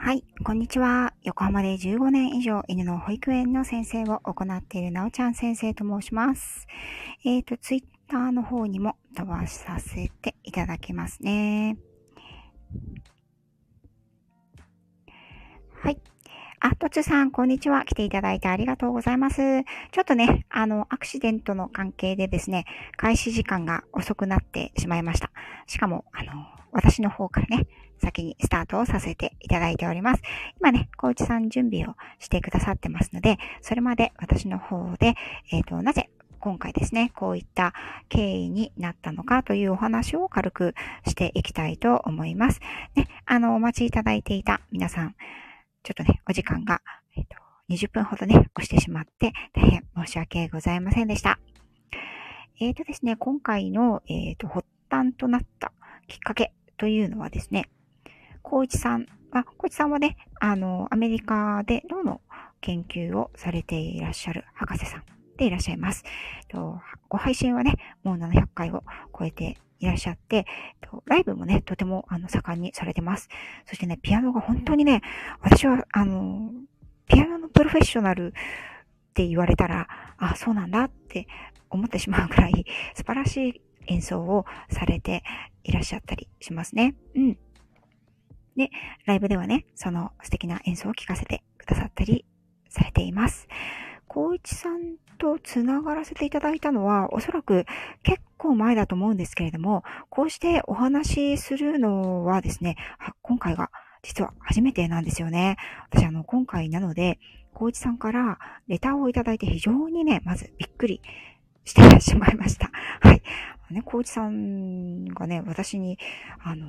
はい、こんにちは。横浜で15年以上犬の保育園の先生を行っているなおちゃん先生と申します。えっ、ー、と、ツイッターの方にも飛ばさせていただきますね。はい。あ、とつさん、こんにちは。来ていただいてありがとうございます。ちょっとね、あの、アクシデントの関係でですね、開始時間が遅くなってしまいました。しかも、あの、私の方からね、先にスタートをさせていただいております。今ね、コーチさん準備をしてくださってますので、それまで私の方で、えっ、ー、と、なぜ今回ですね、こういった経緯になったのかというお話を軽くしていきたいと思います。ね、あの、お待ちいただいていた皆さん、ちょっとね、お時間が、えっ、と、20分ほどね、押してしまって、大変申し訳ございませんでした。えっ、ー、とですね、今回の、えっ、ー、と、発端となったきっかけというのはですね、光一さん、あ、光一さんはね、あの、アメリカで脳の研究をされていらっしゃる博士さんでいらっしゃいます。とご配信はね、もう700回を超えていらっしゃって、ライブもね、とてもあの盛んにされてます。そしてね、ピアノが本当にね、私は、あの、ピアノのプロフェッショナルって言われたら、あ、そうなんだって思ってしまうくらい素晴らしい演奏をされていらっしゃったりしますね。うん。で、ライブではね、その素敵な演奏を聴かせてくださったりされています。光一さんと繋がらせていただいたのは、おそらく結構前だと思うんですけれども、こうしてお話しするのはですね、今回が実は初めてなんですよね。私あの、今回なので、光一さんからレターをいただいて非常にね、まずびっくりしてしまいました。はい。ね、光一さんがね、私に、あの、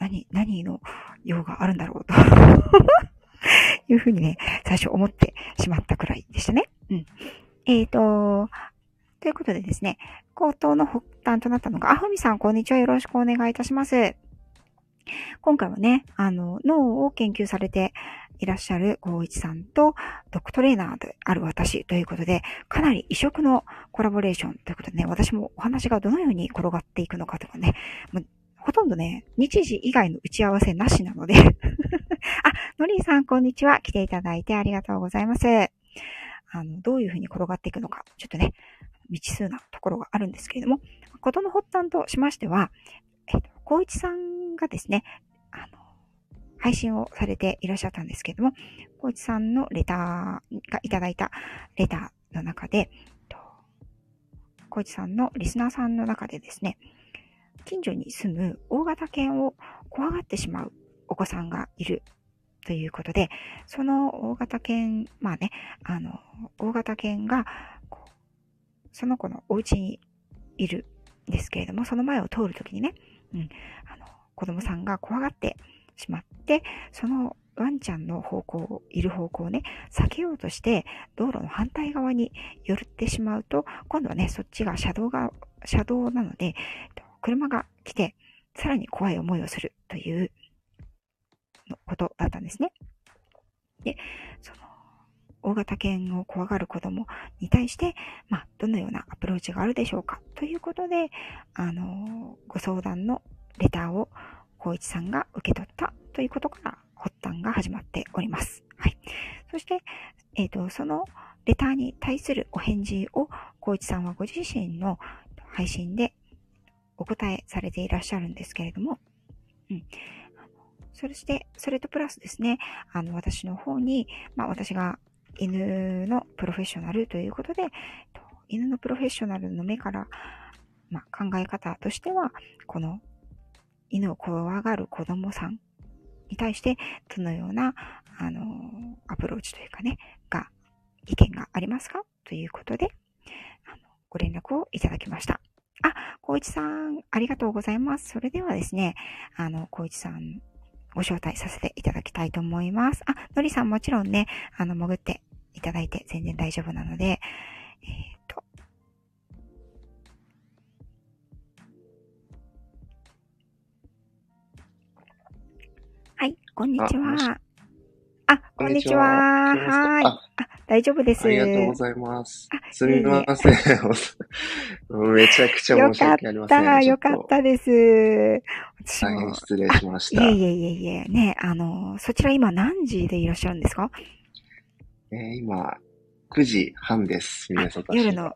何、何の用があるんだろうと いうふうにね、最初思ってしまったくらいでしたね。うん。えっ、ー、と、ということでですね、口頭の発端となったのが、あふみさん、こんにちは。よろしくお願いいたします。今回はね、あの、脳を研究されていらっしゃる光一さんと、ドッグトレーナーである私ということで、かなり異色のコラボレーションということでね、私もお話がどのように転がっていくのかとかね、ほとんどね、日時以外の打ち合わせなしなので あ、のりーさん、こんにちは。来ていただいてありがとうございます。あの、どういう風に転がっていくのか、ちょっとね、未知数なところがあるんですけれども、ことの発端としましては、えっと、光一さんがですね、あの、配信をされていらっしゃったんですけれども、光一さんのレターがいただいたレターの中で、光一さんのリスナーさんの中でですね、近所に住む大型犬を怖がってしまうお子さんがいるということで、その大型犬、まあね、あの、大型犬が、その子のお家にいるんですけれども、その前を通るときにね、うん、あの、子供さんが怖がってしまって、そのワンちゃんの方向、いる方向をね、避けようとして、道路の反対側に寄ってしまうと、今度はね、そっちが車道が、車道なので、車が来て、さらに怖い思いをするというのことだったんですね。で、その、大型犬を怖がる子供に対して、まあ、どのようなアプローチがあるでしょうか？ということで、あの、ご相談のレターを、光一さんが受け取ったということから発端が始まっております。はい。そして、えっ、ー、と、そのレターに対するお返事を、光一さんはご自身の配信でお答えされていらっしゃるんですけれども、うん。そして、それとプラスですね、あの、私の方に、まあ私が犬のプロフェッショナルということで、犬のプロフェッショナルの目から、まあ、考え方としては、この犬を怖がる子供さんに対して、どのような、あの、アプローチというかね、が、意見がありますか？ということで、あのご連絡をいただきました。あ、小一さん、ありがとうございます。それではですね、あの、小一さん、ご招待させていただきたいと思います。あ、のりさんもちろんね、あの、潜っていただいて全然大丈夫なので、えっ、ー、と、はい、こんにちは。あ、こんにちは。はい。あ、大丈夫です。ありがとうございますあ。すみません。めちゃくちゃ申し訳ありません。た、よかったです。私大変も、失礼しました。いえいえいえいえ、ね、あの、そちら今何時でいらっしゃるんですか？えー今、9時半です。夜の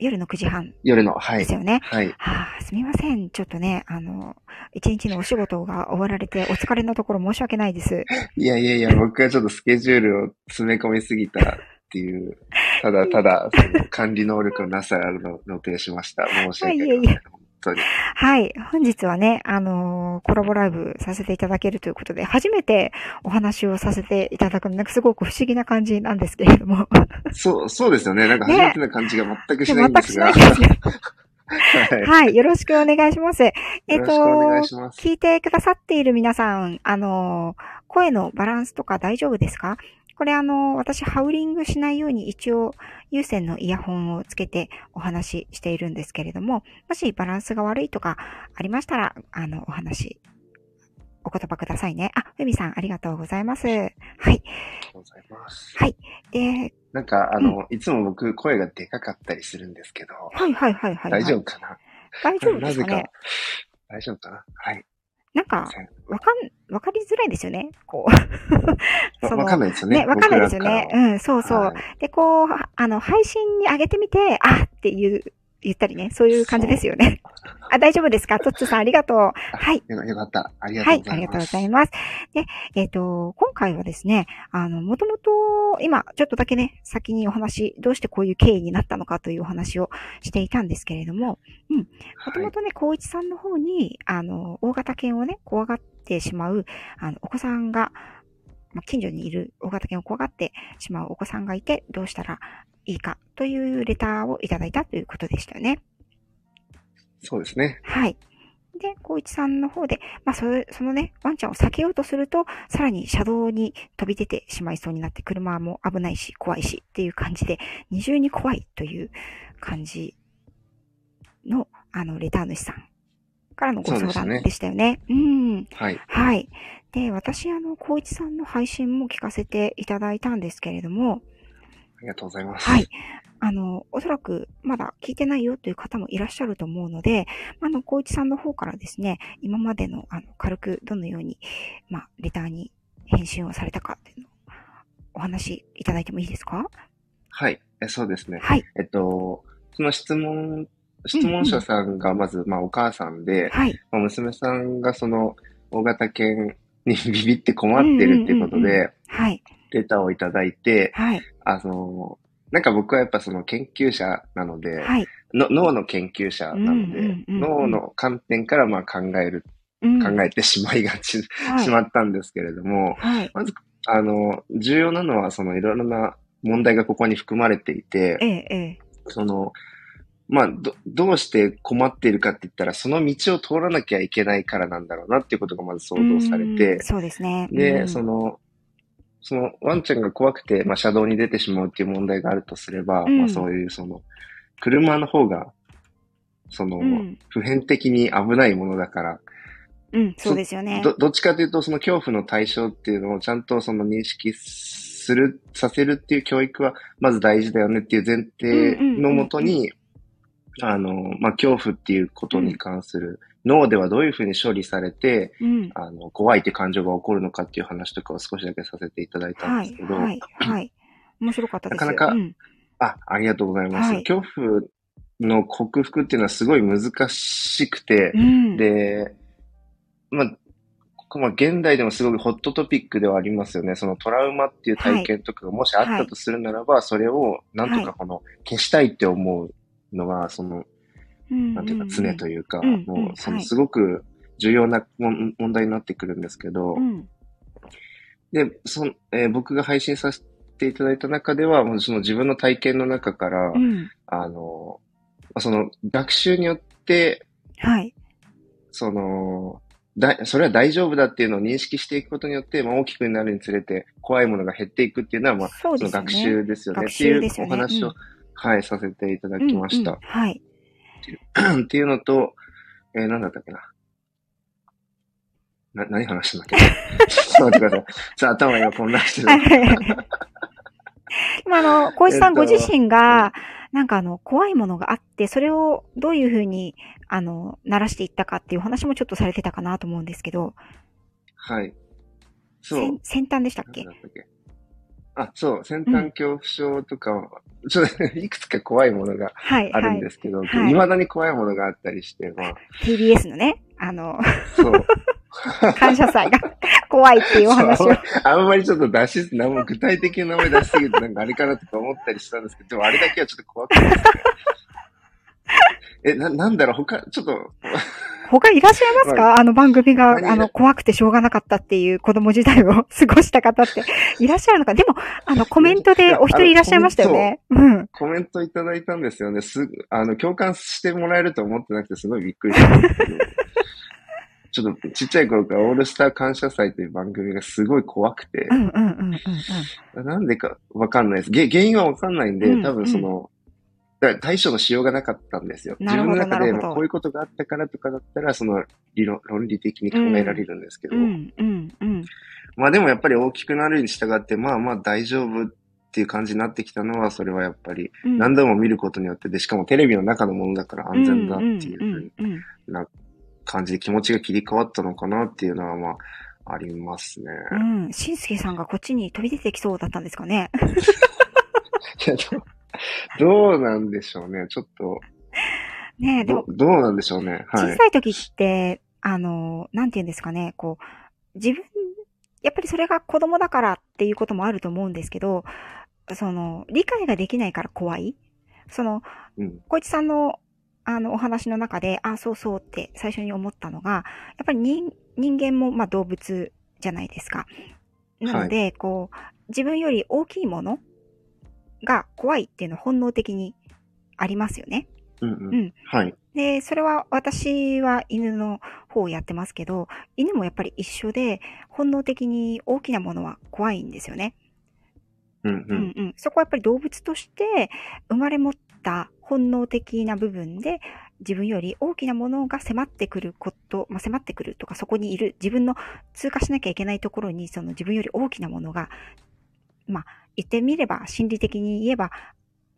夜の9時半夜の、はい。ですよね。はい。はあ、すみません。ちょっとね、あの、一日のお仕事が終わられてお疲れのところ申し訳ないです。いやいやいや、僕がちょっとスケジュールを詰め込みすぎたっていう、ただただ、その管理能力のなさの露呈しました。申し訳ありません。い。はい。本日はね、あのコラボライブさせていただけるということで、初めてお話をさせていただくの、なんかすごく不思議な感じなんですけれども。そう、そうですよね。なんか初めてな感じが全くしない全んですが。くしないですね。はい。はい。よろしくお願いします。えっと。聞いてくださっている皆さん、あの、声のバランスとか大丈夫ですか？これあの、私、ハウリングしないように一応、有線のイヤホンをつけてお話ししているんですけれども、もしバランスが悪いとかありましたら、あの、お話、お言葉くださいね。あ、ふみさん、ありがとうございます。はい。ありがとうございます。はい。で、なんか、あの、いつも僕声がでかかったりするんですけど、はいはいはいはい、はい。大丈夫かな？大丈夫でなぜかすかね。、大丈夫かな？はい。なんかわかん、わかりづらいですよね。こう。わわかんないですよね。ね、わかんないですよね。うん、そうそう。はいで、こう、あの、配信に上げてみて、あっていう、言ったりね、そういう感じですよね。あ、大丈夫ですか？トッツーさん、ありがとう。はい。よよかった。ありがとはい、うございます。ありがとうございます。で、えっ、と、今回はですね、あの、もともと、今、ちょっとだけね、先にお話、どうしてこういう経緯になったのかというお話をしていたんですけれども、もともとね、光一さんの方に、あの、大型犬をね、怖がってしまう、あの、お子さんが、まあ、近所にいる大型犬を怖がってしまうお子さんがいて、どうしたらいいかというレターをいただいたということでしたよね。そうですね。はい。で、光一さんの方で、まあ、それ、そのね、ワンちゃんを避けようとすると、さらに車道に飛び出てしまいそうになって、車も危ないし、怖いしっていう感じで、二重に怖いという感じの、あの、レター主さんからのご相談でしたよね。うん。はい。はい。で、私、あの、光一さんの配信も聞かせていただいたんですけれども、ありがとうございます。はい。あの、おそらくまだ聞いてないよという方もいらっしゃると思うので、あの、光一さんの方からですね、今までの、あの、軽くどのように、まあ、レターに返信をされたかっていうのをお話いただいてもいいですか？はい。えそうですね。はい。えっと、その質問、質問者さんがまず、まあお母さんで、はい。まあ、娘さんがその大型犬にビビって困ってるっていうことうんうんうんで、はい。レターをいただいて、はい。あの、なんか僕はやっぱその研究者なので、はい。の脳の研究者なので、うんうんうんうん脳の観点からまあ考える、うん考えてしまいがち、はいしまったんですけれども、はい。まず、あの、重要なのはそのいろいろな問題がここに含まれていて、ええ、ええ。その、まあ、ど、どうして困っているかって言ったら、その道を通らなきゃいけないからなんだろうなっていうことがまず想像されうてん、そうですね。で、うんその、そのワンちゃんが怖くて、まあ、車道に出てしまうっていう問題があるとすれば、うん。まあ、そういうその、車の方が、その、うん。普遍的に危ないものだから、うん、そうですよね。ど、どっちかというと、その恐怖の対象っていうのをちゃんとその認識する、させるっていう教育は、まず大事だよねっていう前提のもとに、あの、まあ、恐怖っていうことに関する、脳ではどういうふうに処理されて、うん。あの、怖いって感情が起こるのかっていう話とかを少しだけさせていただいたんはいですけ、ど、はい、はい。面白かったです。なかなかうん、あ、ありがとうございます。はい恐怖の克服っていうのはすごい難しくて、うん。で、まあ、まあ、現代でもすごくホットトピックではありますよね。そのトラウマっていう体験とかがもしあったとするならば、それをなんとかこの消したいって思うのが、その、うんなんていうか常というか、もうそのはいすごく重要な問題になってくるんですけど、うん。で、その、えー僕が配信させていただいた中では、もうその自分の体験の中から、うん。あの、その学習によって、はい。その、だ、それは大丈夫だっていうのを認識していくことによって、まあ、大きくなるにつれて怖いものが減っていくっていうのは、まあ、そね。その学習ですよね学っていうお話を、うんはい、させていただきました。うんうんはい。っていうのと、えー、なんだったっけな。な、何話したんだっけ？ちょっと待ってください。さあ、頭が今混乱してる。はいはいはいまあ、あの、小石さんご自身が、なんかあの、怖いものがあって、それをどういうふうに、あの、鳴らしていったかっていう話もちょっとされてたかなと思うんですけど。はい。そう。先端でしたっけ？あ、そう、先端恐怖症とか、うん、ちょっと いくつか怖いものがあるんですけど、はいはい、未だに怖いものがあったりして、まあ。TBS のね、あの、そう。感謝祭が 怖いっていうお話をあんまりちょっと出し、なんも具体的な名前出しすぎてなんかあれかなとか思ったりしたんですけど、でもあれだけはちょっと怖くて、ね。え、な、なんだろう、他、ちょっと。他いらっしゃいますか、まあ、あの番組が、あの、怖くてしょうがなかったっていう子供時代を過ごした方っていらっしゃるのか？でも、あの、コメントでお一人いらっしゃいましたよね。うん。コメントいただいたんですよね。す、あの、共感してもらえると思ってなくてすごいびっくりしたんですけど。ちょっとちっちゃい頃からオールスター感謝祭という番組がすごい怖くて、なんでかわかんないです。原因はわかんないんで、多分その、対処のしようがなかったんですよ。自分の中でこういうことがあったからとかだったら、その理論、論理的に考えられるんですけど、まあでもやっぱり大きくなるに従って、まあまあ大丈夫っていう感じになってきたのは、それはやっぱり何度も見ることによってで、しかもテレビの中のものだから安全だっていうふうにな感じで気持ちが切り替わったのかなっていうのは、まあ、ありますね。うん。しんすけさんがこっちに飛び出てきそうだったんですかね。い や どうなんでしょうね。ちょっと。ねでもど。どうなんでしょうね。はい。小さい時って、あの、なんて言うんですかね、こう、自分、やっぱりそれが子供だからっていうこともあると思うんですけど、その、理解ができないから怖いその、うん、小市さんのあの、お話の中で、あ、そうそうって最初に思ったのが、やっぱり人、人間も、まあ、動物じゃないですか。なので、はい、こう、自分より大きいものが怖いっていうのは本能的にありますよね。うん、うん、うん。はい。で、それは私は犬の方をやってますけど、犬もやっぱり一緒で、本能的に大きなものは怖いんですよね。うんうん。うんうん。そこはやっぱり動物として生まれ持った本能的な部分で自分より大きなものが迫ってくること、まあ、迫ってくるとかそこにいる自分の通過しなきゃいけないところにその自分より大きなものが、まあ、言ってみれば心理的に言えば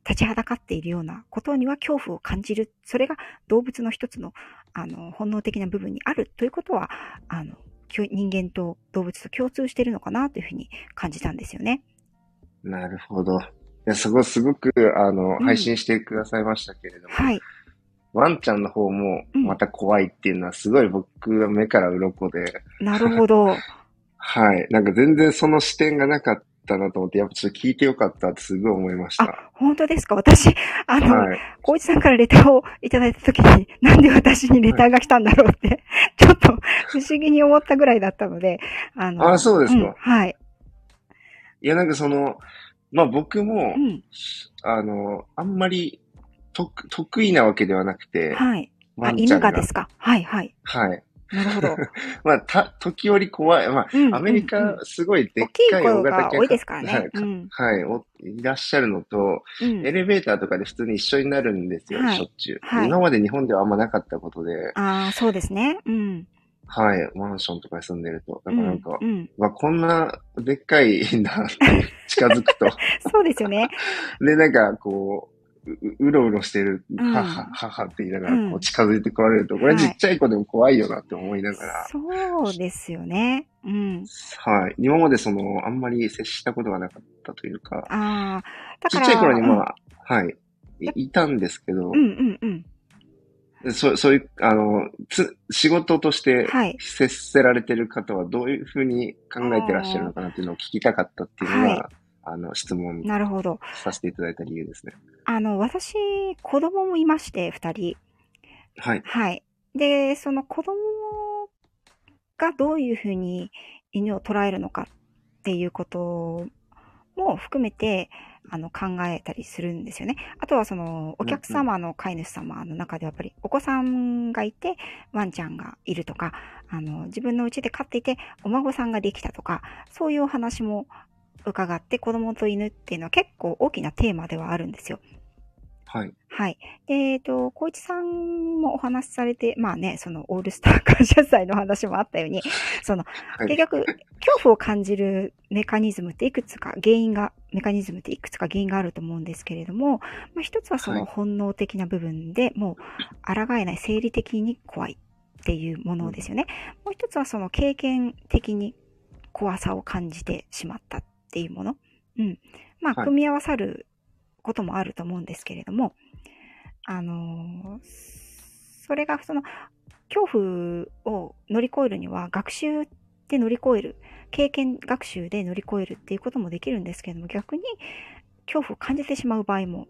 立ちはだかっているようなことには恐怖を感じる。それが動物の一つの、あの、本能的な部分にあるということは、あの、人間と動物と共通しているのかなというふうに感じたんですよね。なるほど。や、そこすごく、あの、うん、配信してくださいましたけれども、はい。ワンちゃんの方もまた怖いっていうのはすごい僕は目から鱗で。なるほど。はい。なんか全然その視点がなかったなと思って、やっぱちょっと聞いてよかったってすごい思いました。あ、本当ですか？私、あの、はい、コウさんからレターをいただいたときに、なんで私にレターが来たんだろうって、はい、ちょっと不思議に思ったぐらいだったので、あの。あ、そうですか、うん、はい。いや、なんかその、まあ僕も、うん、あの、あんまり得得意なわけではなくて、はい。あ、犬がですか？はい、はい。はい。なるほど。まあ、た、時折怖い。まあ、うん、アメリカ、すごいでっかい大型犬。多いですからね。はい、うん、はいお。いらっしゃるのと、うん、エレベーターとかで普通に一緒になるんですよ、はい、しょっちゅう、はい。今まで日本ではあんまなかったことで。ああ、そうですね。うん。はい、マンションとかに住んでると。だからなんか、うん、まあこんなでっかい んだって近づくと。そうですよね。で、なんかこう、ううろうろしてる、母、母って言いながらこう近づいてこられると、これちっちゃい子でも怖いよなって思いながら。そうですよね。うん。はい。今までその、あんまり接したことがなかったというか。ああ。ちっちゃい頃にまあ、はい。いたんですけど。うんうんうん。そそういう、あの、つ、仕事として接せられてる方はどういうふうに考えてらっしゃるのかなっていうのを聞きたかったっていうのが、はい、あの、質問なるほど。させていただいた理由ですね。あの、私、子供もいまして、二人。はい。はい。で、その子供がどういうふうに犬を捉えるのかっていうことも含めて、あの、考えたりするんですよね。あとはその、お客様の飼い主様の中でやっぱり、お子さんがいて、ワンちゃんがいるとか、あの、自分の家で飼っていて、お孫さんができたとか、そういうお話も伺って、子供と犬っていうのは結構大きなテーマではあるんですよ。はい。はい。で、えっ、と、小市さんもお話しされて、まあね、そのオールスター感謝祭の話もあったように、その、はい、結局、恐怖を感じるメカニズムっていくつか原因がメカニズムっていくつか原因があると思うんですけれども、まあ、一つはその本能的な部分で、もう抗えない生理的に怖いっていうものですよね。もう一つはその経験的に怖さを感じてしまったっていうもの。うん。まあ、組み合わさることもあると思うんですけれども、あのー、それがその恐怖を乗り越えるには学習で乗り越える、経験学習で乗り越えるっていうこともできるんですけれども、逆に恐怖を感じてしまう場合も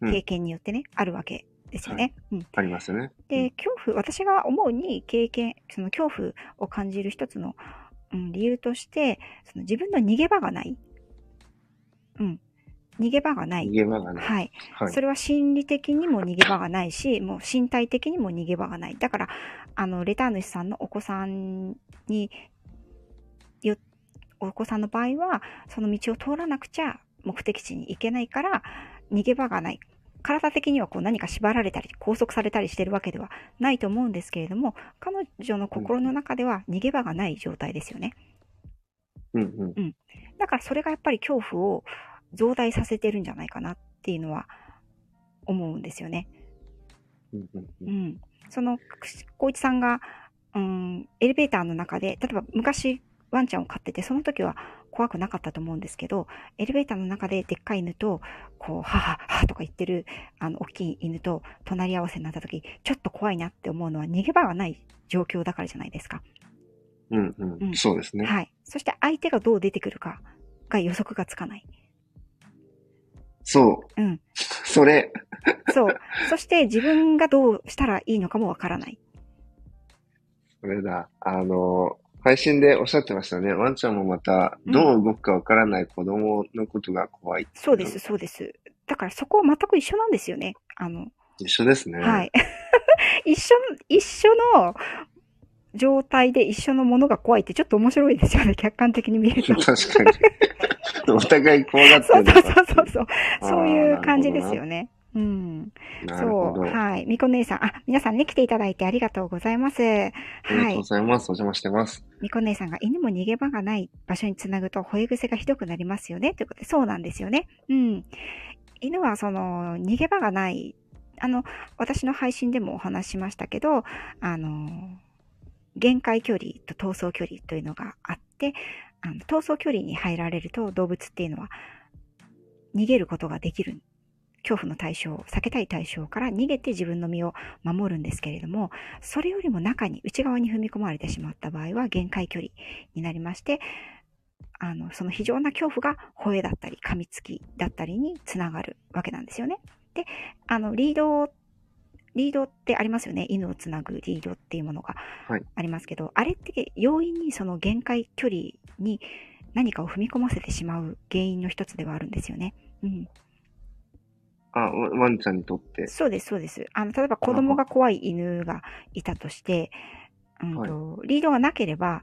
経験によってね、うん、あるわけですよね。はい、うん。ありますよね。で、恐怖、私が思うに経験、その恐怖を感じる一つの、うん、理由として、その自分の逃げ場がない。うん。逃げ場がない。逃げ場がない。はい。はい、それは心理的にも逃げ場がないし、もう身体的にも逃げ場がない。だから、あの、レター主さんのお子さんによ、お子さんの場合は、その道を通らなくちゃ目的地に行けないから、逃げ場がない。体的にはこう何か縛られたり、拘束されたりしてるわけではないと思うんですけれども、彼女の心の中では逃げ場がない状態ですよね。うんうん。うん。だからそれがやっぱり恐怖を増大させてるんじゃないかなっていうのは思うんですよね。うん。その、光一さんが、うん、エレベーターの中で、例えば昔ワンちゃんを飼ってて、その時は怖くなかったと思うんですけど、エレベーターの中ででっかい犬と、こう、はははとか言ってる、あの、大きい犬と隣り合わせになった時、ちょっと怖いなって思うのは逃げ場がない状況だからじゃないですか。うんうん。うん、そうですね。はい。そして相手がどう出てくるかが予測がつかない。そう。うん。それ。そう。そして自分がどうしたらいいのかもわからない。それだ。あの、配信でおっしゃってましたね。ワンちゃんもまた、どう動くかわからない子供のことが怖い、うん、そうです、そうです。だからそこは全く一緒なんですよね。あの。一緒ですね。はい。一緒、一緒の状態で一緒のものが怖いってちょっと面白いですよね。客観的に見ると。確かに。お互い怖がってる そうそうそうそう。そういう感じですよね。うん。そう。はい。みこ姉さん。あ、皆さんね、来ていただいてありがとうございます。はい。ありがとうございます。お邪魔してます。みこ姉さんが犬も逃げ場がない場所につなぐと吠え癖がひどくなりますよね。ということで、そうなんですよね。うん。犬はその、逃げ場がない。あの、私の配信でもお話しましたけど、あの、限界距離と逃走距離というのがあって、あの逃走距離に入られると動物っていうのは逃げることができる。恐怖の対象、避けたい対象から逃げて自分の身を守るんですけれども、それよりも中に、内側に踏み込まれてしまった場合は限界距離になりまして、あの、その非常な恐怖が吠えだったり、噛みつきだったりにつながるわけなんですよね。で、あの、リードリードってありますよね。犬をつなぐリードっていうものがありますけど、はい、あれって容易にその限界距離に何かを踏み込ませてしまう原因の一つではあるんですよね。うん。あ、ワンちゃんにとって。そうです、そうです。あの、例えば子供が怖い犬がいたとして、うんと、はい、リードがなければ、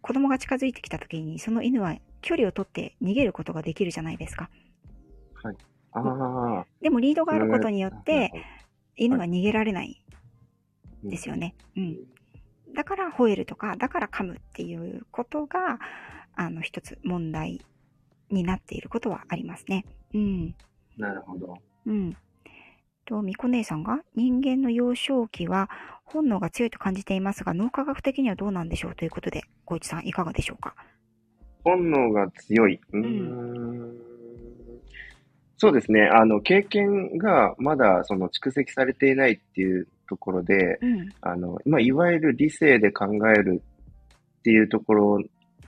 子供が近づいてきた時に、その犬は距離を取って逃げることができるじゃないですか。はい。ああ。でもリードがあることによって、犬は逃げられないですよね。うん。だから吠えるとか、だから噛むっていうことが、あの、一つ問題になっていることはありますね。うん。なるほど。うん。と、みこ姉さんが、人間の幼少期は本能が強いと感じていますが、脳科学的にはどうなんでしょうということで、小市さんいかがでしょうか？本能が強い。うん。そうですね。あの、経験がまだその蓄積されていないっていうところで、うん、あの、まあ、いわゆる理性で考えるっていうところ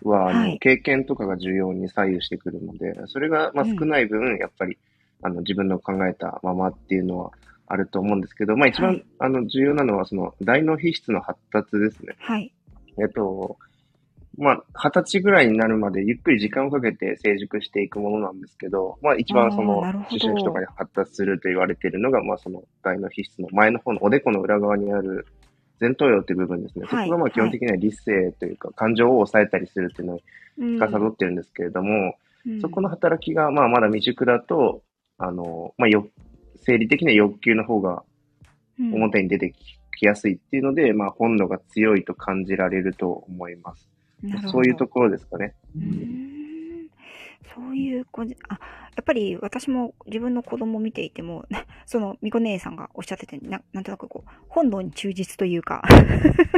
は、はい、あの経験とかが重要に左右してくるので、それがまあ少ない分、うん、やっぱり、あの、自分の考えたままっていうのはあると思うんですけど、まあ一番、はい、あの重要なのは、その大脳皮質の発達ですね。はい。えっと、まあ、二十歳ぐらいになるまでゆっくり時間をかけて成熟していくものなんですけど、まあ一番その、思春期とかに発達すると言われているのが、まあその大脳皮質の前の方のおでこの裏側にある前頭葉っていう部分ですね。はい、そこがまあ基本的には理性というか、感情を抑えたりするっていうのを司ってるんですけれども、うん、そこの働きがまあまだ未熟だと、あの、まあよ、生理的な欲求の方が表に出てきやすいっていうので、まあ本能が強いと感じられると思います。そういうところですかね。うんそういう子じ、あ、やっぱり私も自分の子供を見ていても、その、みこ姉さんがおっしゃってて、ななんとなくこう、本能に忠実というか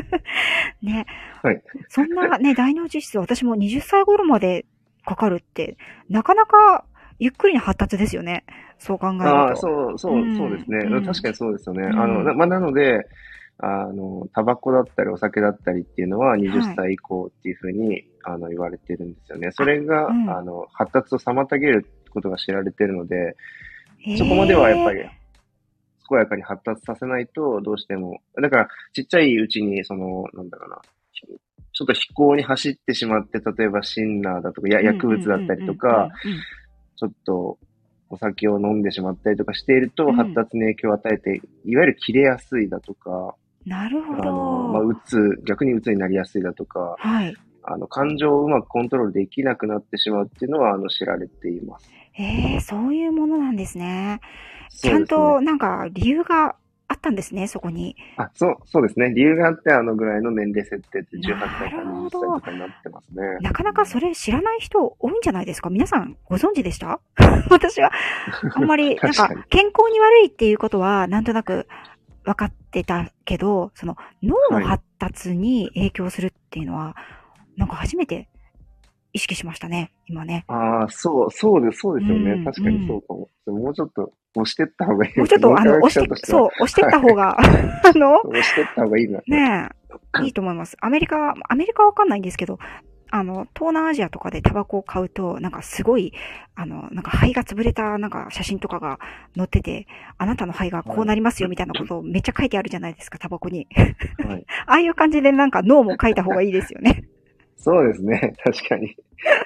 ね。はい。そんなね、大脳実質私も20歳頃までかかるって、なかなかゆっくりな発達ですよね。そう考えると。ああ、そう、そう、そうですね、うん。確かにそうですよね。うん、あの、まあ、なので、あの、タバコだったりお酒だったりっていうのは20歳以降っていうふうに、はい、あの言われてるんですよね。それが、あうん、あの、発達を妨げることが知られてるので、そこまではやっぱり、健やかに発達させないと、どうしても、だから、ちっちゃいうちに、その、なんだろうな、ちょっと飛行に走ってしまって、例えばシンナーだとか、や薬物だったりとか、ちょっとお酒を飲んでしまったりとかしていると、発達に影響を与えて、いわゆる切れやすいだとか、なるほど。あの、まあ、うつ、逆にうつになりやすいだとか、はい。あの、感情をうまくコントロールできなくなってしまうっていうのは、あの、知られています。ええー、そういうものなんですね。ちゃんと、なんか、理由があったんですね、そこに。あ、そう、そうですね。理由があって、あのぐらいの年齢設定って18歳から20歳とかになってますね。なかなかそれ知らない人多いんじゃないですか？皆さんご存知でした？私は、あんまり、なんか、健康に悪いっていうことは、なんとなく分かってたけど、その脳の発達に影響するっていうのは、はい、なんか初めて意識しましたね、今ね。ああ、そう、そうです、そうですよね。うん、確かにそうかも。うん、もうちょっと押してった方がいい。もうちょっと、あの、押して、そう、押してった方が、あの、押してった方がいいな。ねえ、いいと思います。アメリカ、アメリカはわかんないんですけど、あの、東南アジアとかでタバコを買うと、なんかすごい、あの、なんか肺が潰れたなんか写真とかが載ってて、あなたの肺がこうなりますよみたいなことをめっちゃ書いてあるじゃないですか、タバコに。はい、ああいう感じでなんか脳も書いた方がいいですよね。そうですね。確かに。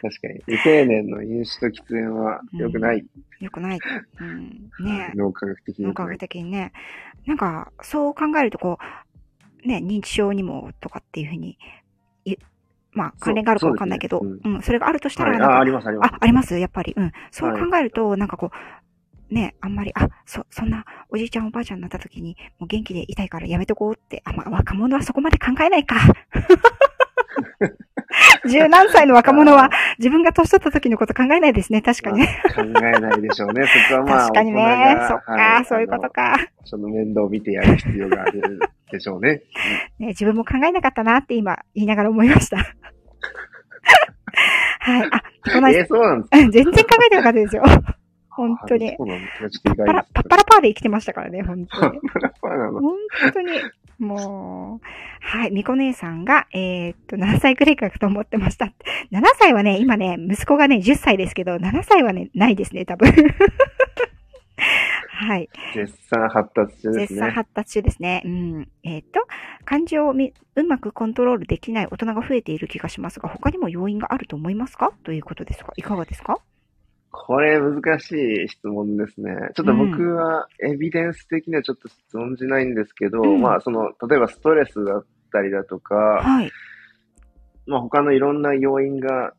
確かに。未成年の飲酒と喫煙は良くない。良、うん、くない。うん。ね脳科学的に。脳科学的にね。なんか、そう考えると、こう、ね、認知症にもとかっていうふうに、まあ、関連があるかわかんないけど、うね、うん、うん、それがあるとしたら、はい、あ、あります、あります。あ、あります？やっぱり。うん。そう考えると、はい、なんかこう、ね、あんまり、あ、そ、そんな、おじいちゃんおばあちゃんになった時に、もう元気でいたいからやめとこうって、あ、まあ、若者はそこまで考えないか。十何歳の若者は自分が年取った時のこと考えないですね、確かにね。考えないでしょうね。そこはまあ。確かにね。そっか、はい、そういうことか。その面倒を見てやる必要があるでしょうね。ね自分も考えなかったなって今言いながら思いました。はい。あ、この、えー、そうなんです全然考えてなかったですよ。本当に。そうなんですパッパラ、パッパラパーで生きてましたからね、本当に。パッパラパーなの本当に。もう、はい、みこ姉さんが、えー、っと、7歳くらいかと思ってました。7歳はね、今ね、息子がね、10歳ですけど、7歳はね、ないですね、多分。はい。絶賛発達中ですね。絶賛発達中ですね。うん。えー、っと、感情をうまくコントロールできない大人が増えている気がしますが、他にも要因があると思いますか？ということですかいかがですか？これ難しい質問ですね。ちょっと僕はエビデンス的にはちょっと存じないんですけど、うん、まあその、例えばストレスだったりだとか、はい、まあ他のいろんな要因が、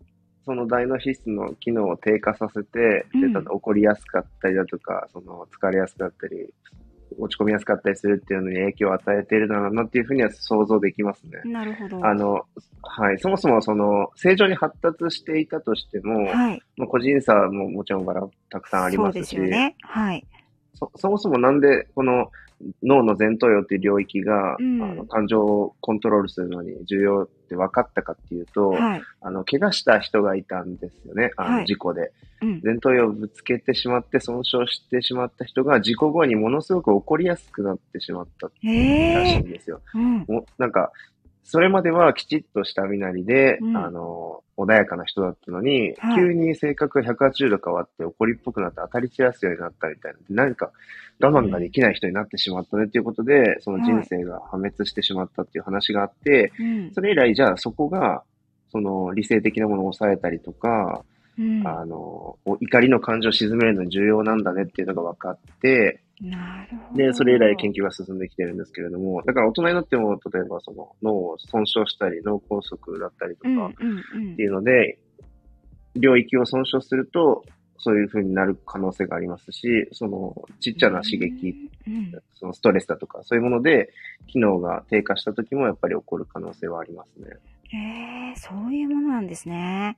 その大脳皮質の機能を低下させて、うん、起こりやすかったりだとか、その疲れやすかったり、落ち込みやすかったりするっていうのに影響を与えているだろうなっていうふうには想像できますね。なるほど。あの、はい。そもそもその、正常に発達していたとしても、はい。まあ、個人差ももちろんからたくさんありますし。そうですよね。はい。そ、そもそもなんで、この、脳の前頭葉っていう領域が、うん、あの感情をコントロールするのに重要って分かったかっていうと、はい、あの、怪我した人がいたんですよね。あの、事故で、うん、前頭葉をぶつけてしまって損傷してしまった人が事故後にものすごく怒りやすくなってしまったらしいんですよ。うん、なんか、それまではきちっとした身なりで、うん、あの、穏やかな人だったのに、はい、急に性格が180度変わって怒りっぽくなって当たり散らすようになったみたいな。何か我慢ができない人になってしまったねっていうことで、その人生が破滅してしまったっていう話があって、はい、それ以来じゃあそこが、その理性的なものを抑えたりとか、うん、あの、怒りの感情を鎮めるのに重要なんだねっていうのが分かって、なるほど。で、それ以来研究が進んできてるんですけれども、だから大人になっても、例えばその脳を損傷したり、脳梗塞だったりとかっていうので、領域を損傷すると、そういう風になる可能性がありますし、そのちっちゃな刺激、そのストレスだとか、そういうもので機能が低下した時もやっぱり起こる可能性はありますね。へえー、そういうものなんですね。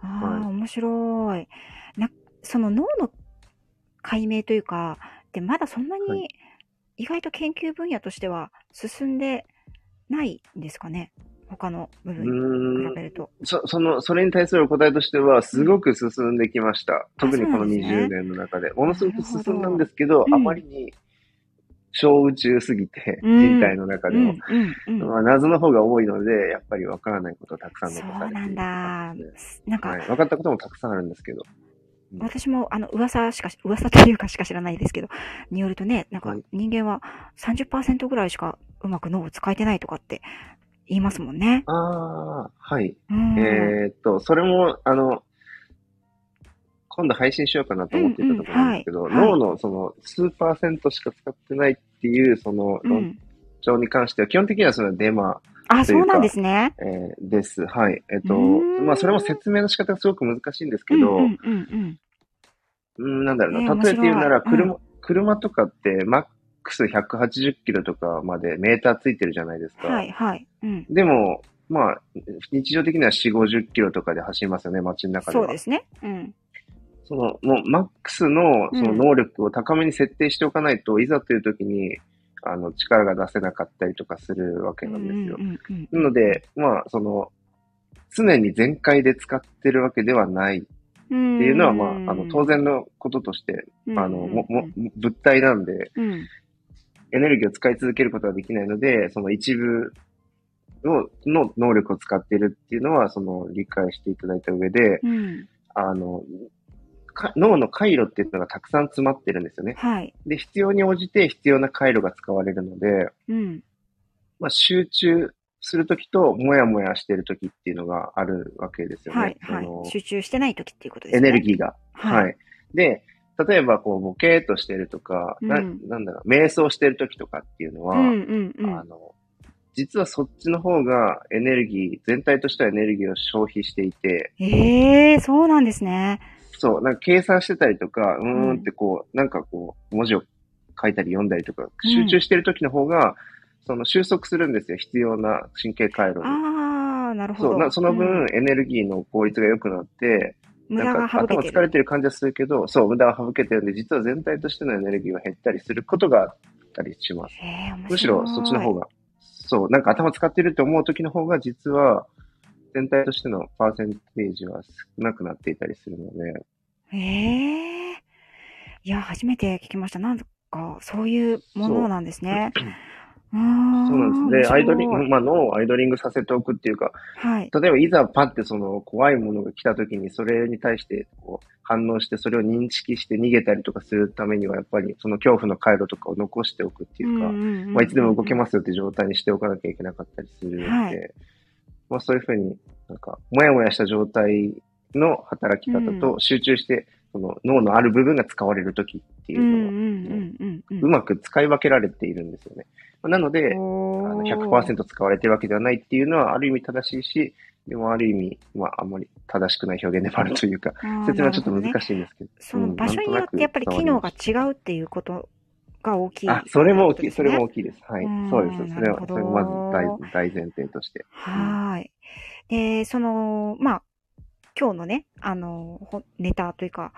ああ、はい面白い。な、その脳の解明というか、で、まだそんなはに意外と研究分野としては進んでないんですかね？他の部う分に比。べると。そ、その、それに対するお答えとしては、すごく進んできました。特にこのそうなんですね20年の中で。ものすごく進んだんですけど、うんあまりに小宇宙すぎて、うん人体の中うん、でも。うん、うん。まあ、謎の方が多いので、やっぱりわからないことはたくさんそ残されているうなんだ。なんか、はい。分かったこともたくさんあるんですけど。私も、あの、噂しかし、噂というかしか知らないですけど、によるとね、なんかはい人間は30%ぐらいしかうまく脳を使えてないとかって言いますもんね。ああ、はい。うん。えーっと、それも、あの、今度配信しようかなと思っていたところなんですけど、うんうんはい脳のその数パーセントしか使ってないっていう、その論うん。調に関しては、基本的にはそのデマ、あ、そうなんですね。えーです。はい。えっとうーん、まあ、それも説明の仕方がすごく難しいんですけど、うんうんうんうん、なんだろうえーな。例えて言うなら、車、車とかって、マックス180キロとかまでメーターついてるじゃないですか。うん。はい、はい。うん。でも、まあ、日常的には4、50キロとかで走りますよね、街の中では。そうですね。うん。その、もう、マックスの、そのうん能力を高めに設定しておかないと、いざという時に、あの、力が出せなかったりとかするわけなんですよ。なので、まあ、その、常に全開で使ってるわけではないっうん。ていうのは、まあ、あの、当然のこととして、うん、あの、も、も、物体なんで、うん。エネルギーを使い続けることはできないので、その一部を、の能力を使っているっていうのは、その、理解していただいた上で、うん。あの、か脳の回路っていうのがたくさん詰まってるんですよね。はい。で、必要に応じて必要な回路が使われるので、うん。まあ、集中するときと、もやもやしてるときっていうのがあるわけですよね。はい、はい。集中してない時っていうことですエね。ネルギーが。はいはい。で、例えば、こう、ボケーっとしてるとか、なうんなんだろう、瞑想してるときとかっていうのは、うんうんうんあ。の、実はそっちの方がエネルギー、全体としてはエネルギーを消費していて、ええー、そうなんですね。そう、なんか計算してたりとか、うーんってこう、なんかこう、文字を書いたり読んだりとか、集中してる時の方が、その収束するんですよ、必要な神経回路に。ああ、なるほど。そうな、その分、うんエネルギーの効率が良くなって、なんか頭。疲れてる感じはするけど、そう、無駄が省けてるんで、実は全体としてのエネルギーは減ったりすることがあったりします。むしろそっちの方が、そう、なんか頭使ってるって思う時の方が、実は、全体としてのパーセンテージは少なくなっていたりするので、ええいや、初めて聞きました。なんか、そういうものなんですね。そうなんです。で、アイドリング、まあ、脳をアイドリングさせておくっていうか、はい。例えばいざパッてその怖いものが来た時に、それに対してこう反応して、それを認識して逃げたりとかするためには、やっぱりその恐怖の回路とかを残しておくっていうか、まあ、いつでも動けますよって状態にしておかなきゃいけなかったりするので、はいまあ、そういうふうになんか、もやもやした状態の働き方と集中して、その脳のある部分が使われる時っていうのは、うまく使い分けられているんですよね。まあなので、あの100%使われてるわけではないっていうのは、ある意味正しいし、でもある意味、まあ、あんまり正しくない表現でもあるというか、説明はちょっと難い。しいんですけど。その場所によってやっぱり機能が違うっていうことが大きい、あ、それも大きい、それも大きいです。はいうん。そうです。それは、それまず大大前提として。はーい。で、その、まあ、今日のね、あの、ほネタというか、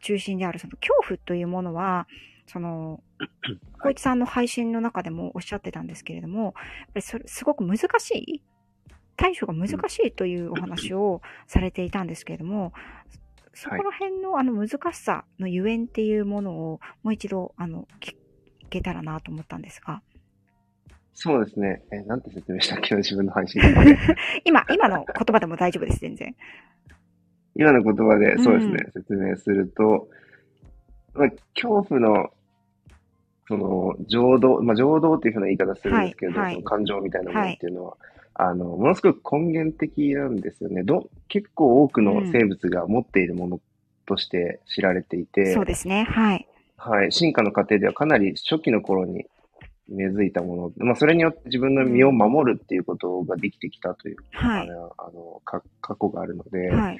中心であるその恐怖というものは、その、小市さんの配信の中でもおっしゃってたんですけれども、やっぱりそれすごく難しい対処が難しいというお話をされていたんですけれども、そこら辺のあの難しさのゆえんっていうものをもう一度あの聞けたらなと思ったんですが、そうですね。え、なんて説明したっけ？な 自分の配信で。今、今の言葉でも大丈夫です、全然。今の言葉で、そうですね、う説明すると、まあ、恐怖の、その、情動、まあ、情動っていうふうな言い方するんですけど、はいはいその感情みたいなものっていうのは、あの、ものすごく根源的なんですよね。ど、結構多くの生物が持っているものとして知られていて、そうですね、はい。はい、進化の過程ではかなり初期の頃に根付いたもの、まあ、それによって自分の身を守るっていうことができてきたという、はい。あの、過去があるので、はい。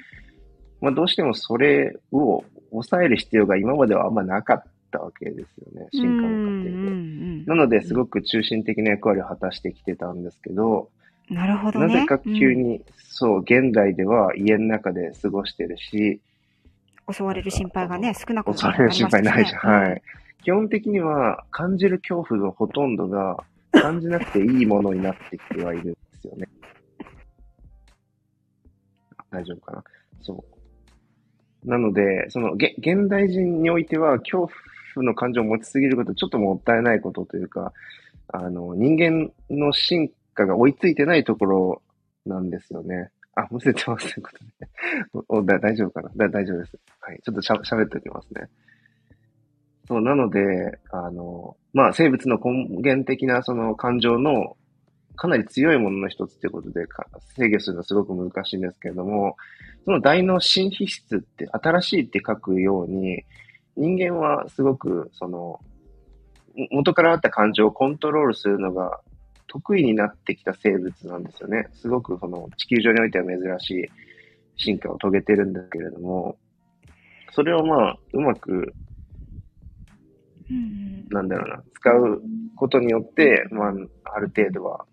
まあ、どうしてもそれを抑える必要が今まではあんまなかったわけですよね、進化の過程で。うんうんうんなので、すごく中心的な役割を果たしてきてたんですけど、なるほどね。なぜか急に、そう、現代では家の中で過ごしてるし、襲われる心配がね、少なくな襲われる心配ないじゃん。はうんい。基本的には感じる恐怖のほとんどが感じなくていいものになってきてはいるんですよね。大丈夫かな？そう。なので、その、げ現代人においては恐怖の感情を持ちすぎること、ちょっともったいないことというか、あの、人間の進化が追いついてないところなんですよね。あ、むせてますということで。おだ大丈夫かな？だ大丈夫です。はい。ちょっとしゃ喋っておきますね。そう、なので、あの、まあ、生物の根源的なその感情のかなり強いものの一つということで制御するのはすごく難しいんですけれども、その大脳新皮質って新しいって書くように、人間はすごくその、元からあった感情をコントロールするのが得意になってきた生物なんですよね。すごくその地球上においては珍しい進化を遂げてるんですけれども、それをまあ、うまくなんだろうな、使うことによって、まあ、ある程度は、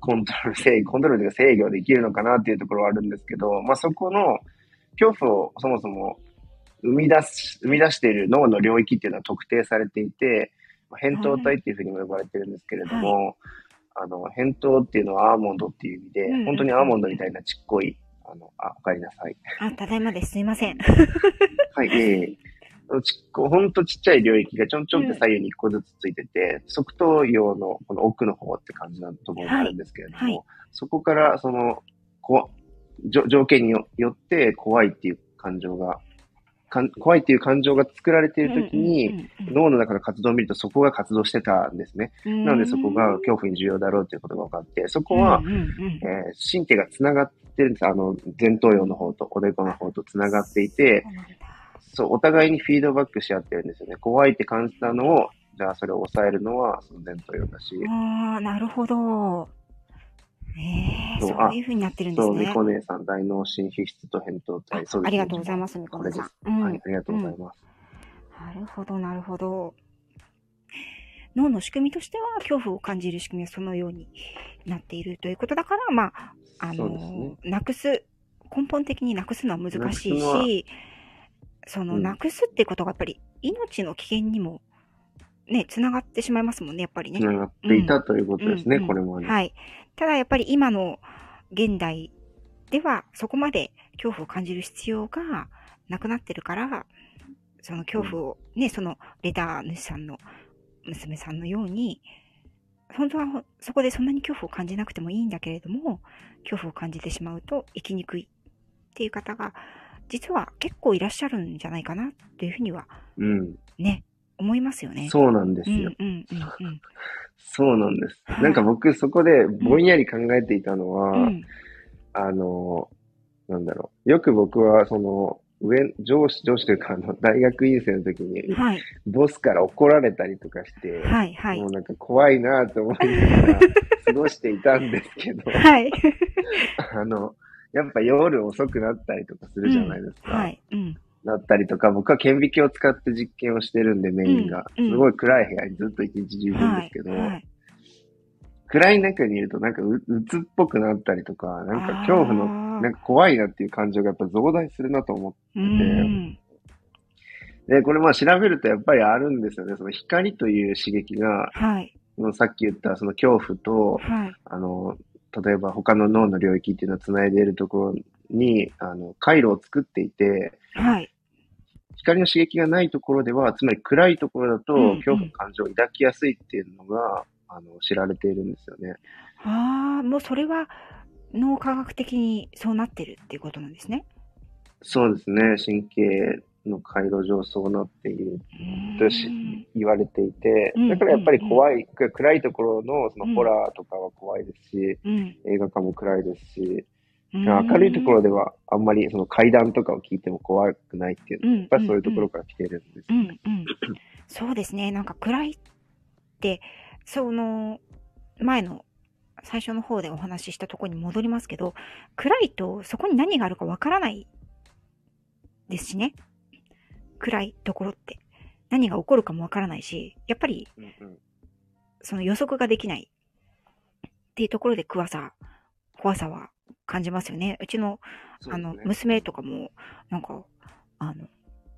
コントロール、制御、コントロールというか制御できるのかなっていうところはあるんですけど、まあそこの恐怖をそもそも生み出す、生み出している脳の領域っていうのは特定されていて、まあ扁桃体っていうふうにも呼ばれてるんですけれども、あの、扁桃っていうのはアーモンドっていう意味で、うんうんうん本当にアーモンドみたいなちっこい、あの、あ、お帰りなさい。あ、ただいまです。すいません。はい、ええちっこほんとちっちゃい領域がちょんちょんって左右に一個ずつついてて、側頭葉のこの奥の方って感じなところがあるんですけれども、はいはいそこからその、こじょ条件によよって怖いっていう感情が、かん怖いっていう感情が作られているときに、脳の中の活動を見るとそこが活動してたんですね。うんなのでそこが恐怖に重要だろうということが分かって、そこは、えー神経がつながってるんです。あの、前頭葉の方とおでこの方とつながっていて、そう、お互いにフィードバックし合ってるんですよね。怖いって感じたのを、じゃあそれを抑えるのはその前頭葉だし、ああ、なるほど。ええそうそういう風になってるんですそう、ね。みこ姉さん、大脳新皮質と扁桃体、そうです、ありがとうございます、みこねさん。うんはい、ありがとうございます。なるほど、なるほど。脳の仕組みとしては、恐怖を感じる仕組みはそのようになっているということだから、まあ、あの、ねなくす、根本的になくすのは難しいし、その、うんなくすっていうことがやっぱり命の危険にも、ね、つながってしまいますもんね、やっぱりねつ。ながっていたということですね、うんうんこれまで。はい。ただやっぱり今の現代ではそこまで恐怖を感じる必要がなくなってるから、その恐怖をね、そのレター主さんの娘さんのように、本当はそこでそんなに恐怖を感じなくてもいいんだけれども、恐怖を感じてしまうと生きにくいっていう方が実は結構いらっしゃるんじゃないかなっていうふうにはうん。ね、思いますよね。そうなんですよ。うんうんうんうん。そうなんです。はいなんか僕そこでぼんやり考えていたのは、うんあの、なんだろう。よく僕はその、上、上司、上司というか、あの、大学院生の時に、はい、ボスから怒られたりとかして、はい、はいもう。なんか怖いなと思いながら 過ごしていたんですけど、はい。あの、やっぱ夜遅くなったりとかするじゃないですか。はい。うん。なったりとか、僕は顕微鏡を使って実験をしてるんで、メインが。うんうんすごい暗い部屋にずっと一日中いるんですけど、はい。暗い中にいるとなんかう鬱っぽくなったりとか、なんか恐怖の、なんか怖いなっていう感情がやっぱ増大するなと思って、うん。で、これまあ調べるとやっぱりあるんですよね。その光という刺激が、はい。さっき言ったその恐怖と、はい。あの、例えば他の脳の領域っていうのを繋いでいるところに、あの、回路を作っていて、はい。光の刺激がないところでは、つまり暗いところだと恐怖の感情を抱きやすいっていうのが、あの、知られているんですよね。ああ、もうそれは脳科学的にそうなってるっていうことなんですね。そうですね。神経の回路上そうなっているとし言われていてうん、だからやっぱり怖い、暗いところのそうんのホラーとかは怖いですし、うん。映画館も暗いですし、うん明るいところではあんまりその階段とかを聞いても怖くないっていうのは、うんやっぱりそういうところから来てるんですう。んうん。そうですね。なんか暗いって、その、前の最初の方でお話ししたところに戻りますけど、暗いとそこに何があるかわからないですしね。暗いところって。何が起こるかもわからないし、やっぱりその予測ができないっっていうところで怖さ、怖さは感じますよね。うちの、あの、娘とかも、なんか、あの、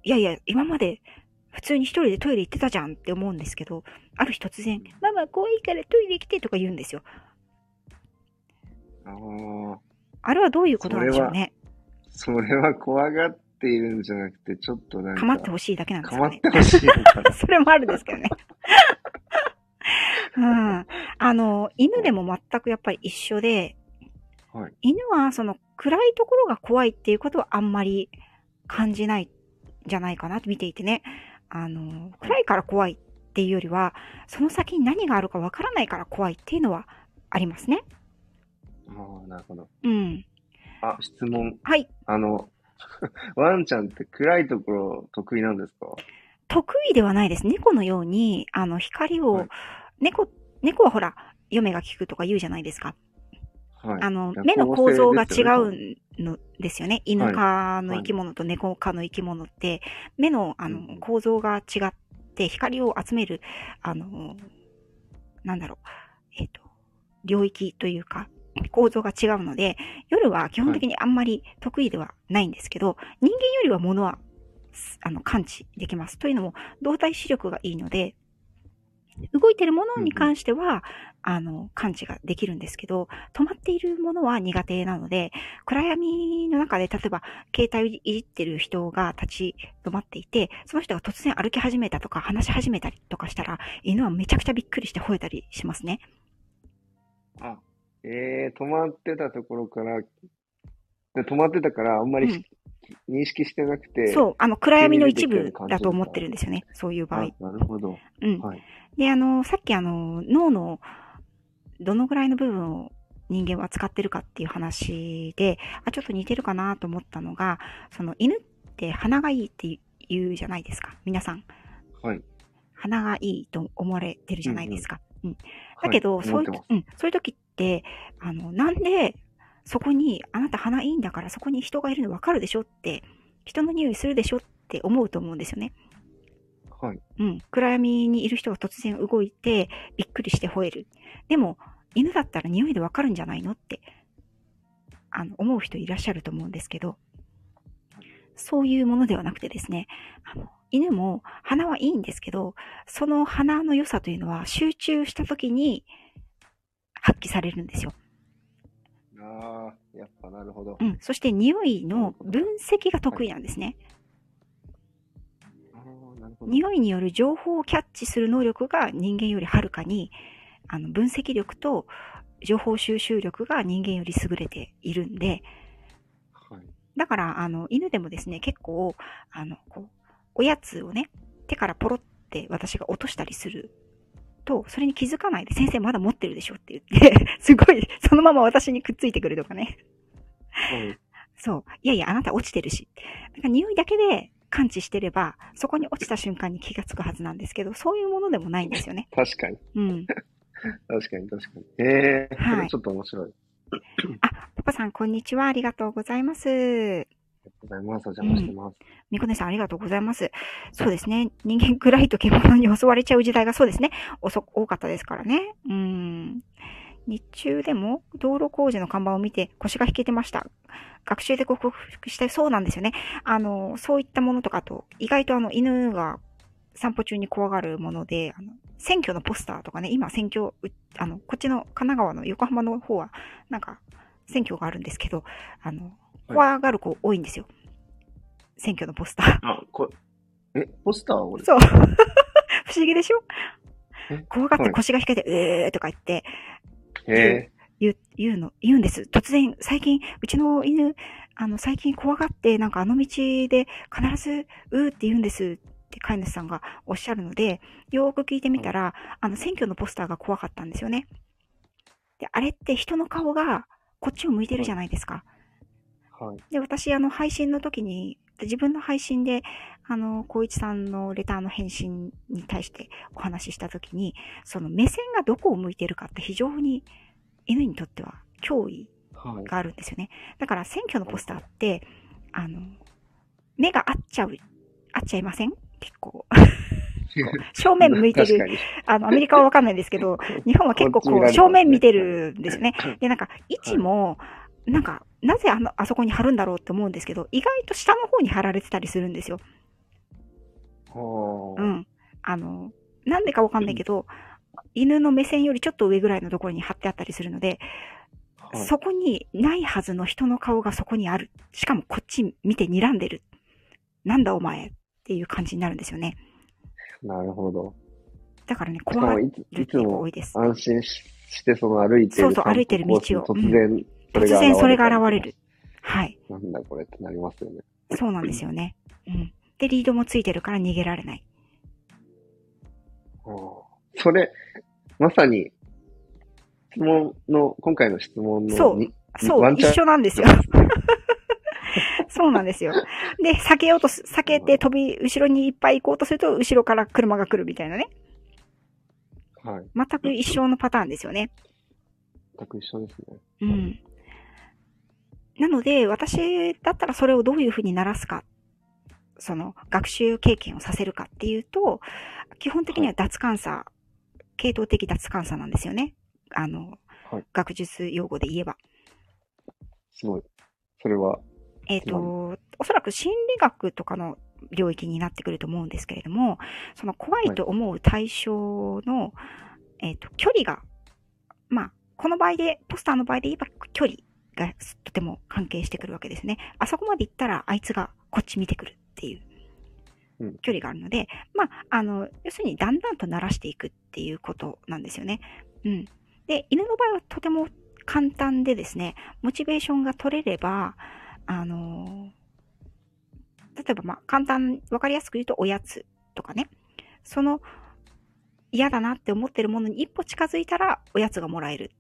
いやいや、今まで普通に一人でトイレ行ってたじゃんって思うんですけど、ある日突然、ママ怖いからトイレ来てとか言うんですよ。ああ。あれはどういうことなんでしょうね。それは怖がっているんじゃなくて、ちょっとなんか。構ってほしいだけなんですかね。構ってほしい。それもあるんですけどね。うん。あの、犬でも全くやっぱり一緒で、はい、犬はその暗いところが怖いっていうことはあんまり感じないんじゃないかなと見ていてね。あの、暗いから怖いっていうよりは、その先に何があるかわからないから怖いっていうのはありますね。ああ、なるほど。うん。あ、質問。はい。あの、ワンちゃんって暗いところ得意なんですか？得意ではないです。猫のように、あの、光を、はい、猫、猫はほら、嫁が効くとか言うじゃないですか。はい、あの、目の構造が違うのですよね。犬科の生き物と猫科の生き物って、目の、あの、構造が違って、光を集める、あの、なんだろう、えっ、ー、と、領域というか、構造が違うので、夜は基本的にあんまり得意ではないんですけど、人間よりは物は、あの、感知できます。というのも、動体視力がいいので、動いてるものに関しては、あの、感知ができるんですけど、止まっているものは苦手なので、暗闇の中で、例えば、携帯をいじってる人が立ち止まっていて、その人が突然歩き始めたとか、話し始めたりとかしたら、犬はめちゃくちゃびっくりして吠えたりしますね。あ、えー、止まってたところから、止まってたから、あんまり、うん認識してなくて。そう、あの、暗闇の一部だと思ってるんですよね。そういう場合。なるほど。うん。はい、で、あの、さっきあの、脳のどのぐらいの部分を人間は使ってるかっていう話で、あ、ちょっと似てるかなと思ったのが、その犬って鼻がいいって言うじゃないですか。皆さん。はい。鼻がいいと思われてるじゃないですか。うん、うん、だけど、はい、そういう、うん、そういう時って、あの、なんで、そこに、あなた鼻いいんだからそこに人がいるのわかるでしょって、人の匂いするでしょって思うと思うんですよね。はい。うん。暗闇にいる人が突然動いて、びっくりして吠える。でも、犬だったら匂いでわかるんじゃないのって、あの、思う人いらっしゃると思うんですけど、そういうものではなくてですね、あの、犬も鼻はいいんですけど、その鼻の良さというのは集中した時に発揮されるんですよ。ああ、やっぱなるほど。うん。そして匂いの分析が得意なんですね。匂いによる情報をキャッチする能力が人間よりはるかに、あの、分析力と情報収集力が人間より優れているんで、はい、だから、あの、犬でもですね、結構、あの、こう、おやつをね、手からポロって私が落としたりすると、それに気づかないで、先生まだ持ってるでしょって言って すごい、そのまま私にくっついてくるとかね。そう。いやいや、あなた落ちてるし。だから匂いだけで感知してれば、そこに落ちた瞬間に気がつくはずなんですけど、そういうものでもないんですよね。確かに。うん。確かに確かに。ええー、はい。ちょっと面白い。あ、パパさん、こんにちは。ありがとうございます。ありがとうございます。お邪魔してます。みこねさん、ありがとうございます。そうですね。人間暗いと獣に襲われちゃう時代がそうですね。遅、多かったですからね。うん。日中でも道路工事の看板を見て腰が引けてました。学習で克服したい。そうなんですよね。あの、そういったものとかと、意外とあの、犬が散歩中に怖がるもので、あの、選挙のポスターとかね、今選挙、あの、こっちの神奈川の横浜の方は、なんか、選挙があるんですけど、あの、怖がる子多いんですよ。選挙のポスター。あ、こえ、ポスターをそう。不思議でしょ？怖がって腰が引けて、えーとか言って、え言う、言うの、言うんです。突然、最近、うちの犬、あの、最近怖がって、なんかあの道で必ず、うーって言うんですって飼い主さんがおっしゃるので、よーく聞いてみたら、あの、選挙のポスターが怖かったんですよね。で、あれって人の顔がこっちを向いてるじゃないですか。はい。で、私、あの、配信の時に、自分の配信で、あの、光一さんのレターの返信に対してお話しした時に、その目線がどこを向いてるかって非常に犬にとっては脅威があるんですよね。はい、だから選挙のポスターって、あの、目が合っちゃう、合っちゃいません？結構。正面向いてる。あの、アメリカはわかんないですけど、日本は結構こう、正面見てるんですよね。で、なんか、位置も、なんか、なぜあの、あそこに貼るんだろうって思うんですけど、意外と下の方に貼られてたりするんですよ。うん。あの、なんでかわかんないけど、犬の目線よりちょっと上ぐらいのところに貼ってあったりするので、はい、そこにないはずの人の顔がそこにある。しかもこっち見て睨んでる。なんだお前っていう感じになるんですよね。なるほど。だからね、怖いいつも安心してその歩いてるそうそう、歩いてる道を。突然、うん、突然それが現れる。はい。なんだこれってなりますよね。そうなんですよね。うん。で、リードもついてるから逃げられない。それ、まさに、質問の、今回の質問のそう、そう、一緒なんですよ。そうなんですよ。で、避けようとす、避けて飛び、後ろにいっぱい行こうとすると、後ろから車が来るみたいなね。はい。全く一緒のパターンですよね。全く一緒ですね。うん。なので、私だったらそれをどういうふうにならすか、その、学習経験をさせるかっていうと、基本的には脱監査、系統的脱監査なんですよね。あの、はい、学術用語で言えば。すごい。それはえっ、ー、と、おそらく心理学とかの領域になってくると思うんですけれども、その怖いと思う対象の、はい、えっ、ー、と、距離が、まあ、この場合で、ポスターの場合で言えば距離がとても関係してくるわけですね。あそこまで行ったらあいつがこっち見てくるっていう距離があるので、まあ、あの、要するにだんだんと慣らしていくっていうことなんですよね。うん。で、犬の場合はとても簡単でですね、モチベーションが取れれば、あの例えばまあ簡単、わかりやすく言うとおやつとかね。その嫌だなって思ってるものに一歩近づいたらおやつがもらえる。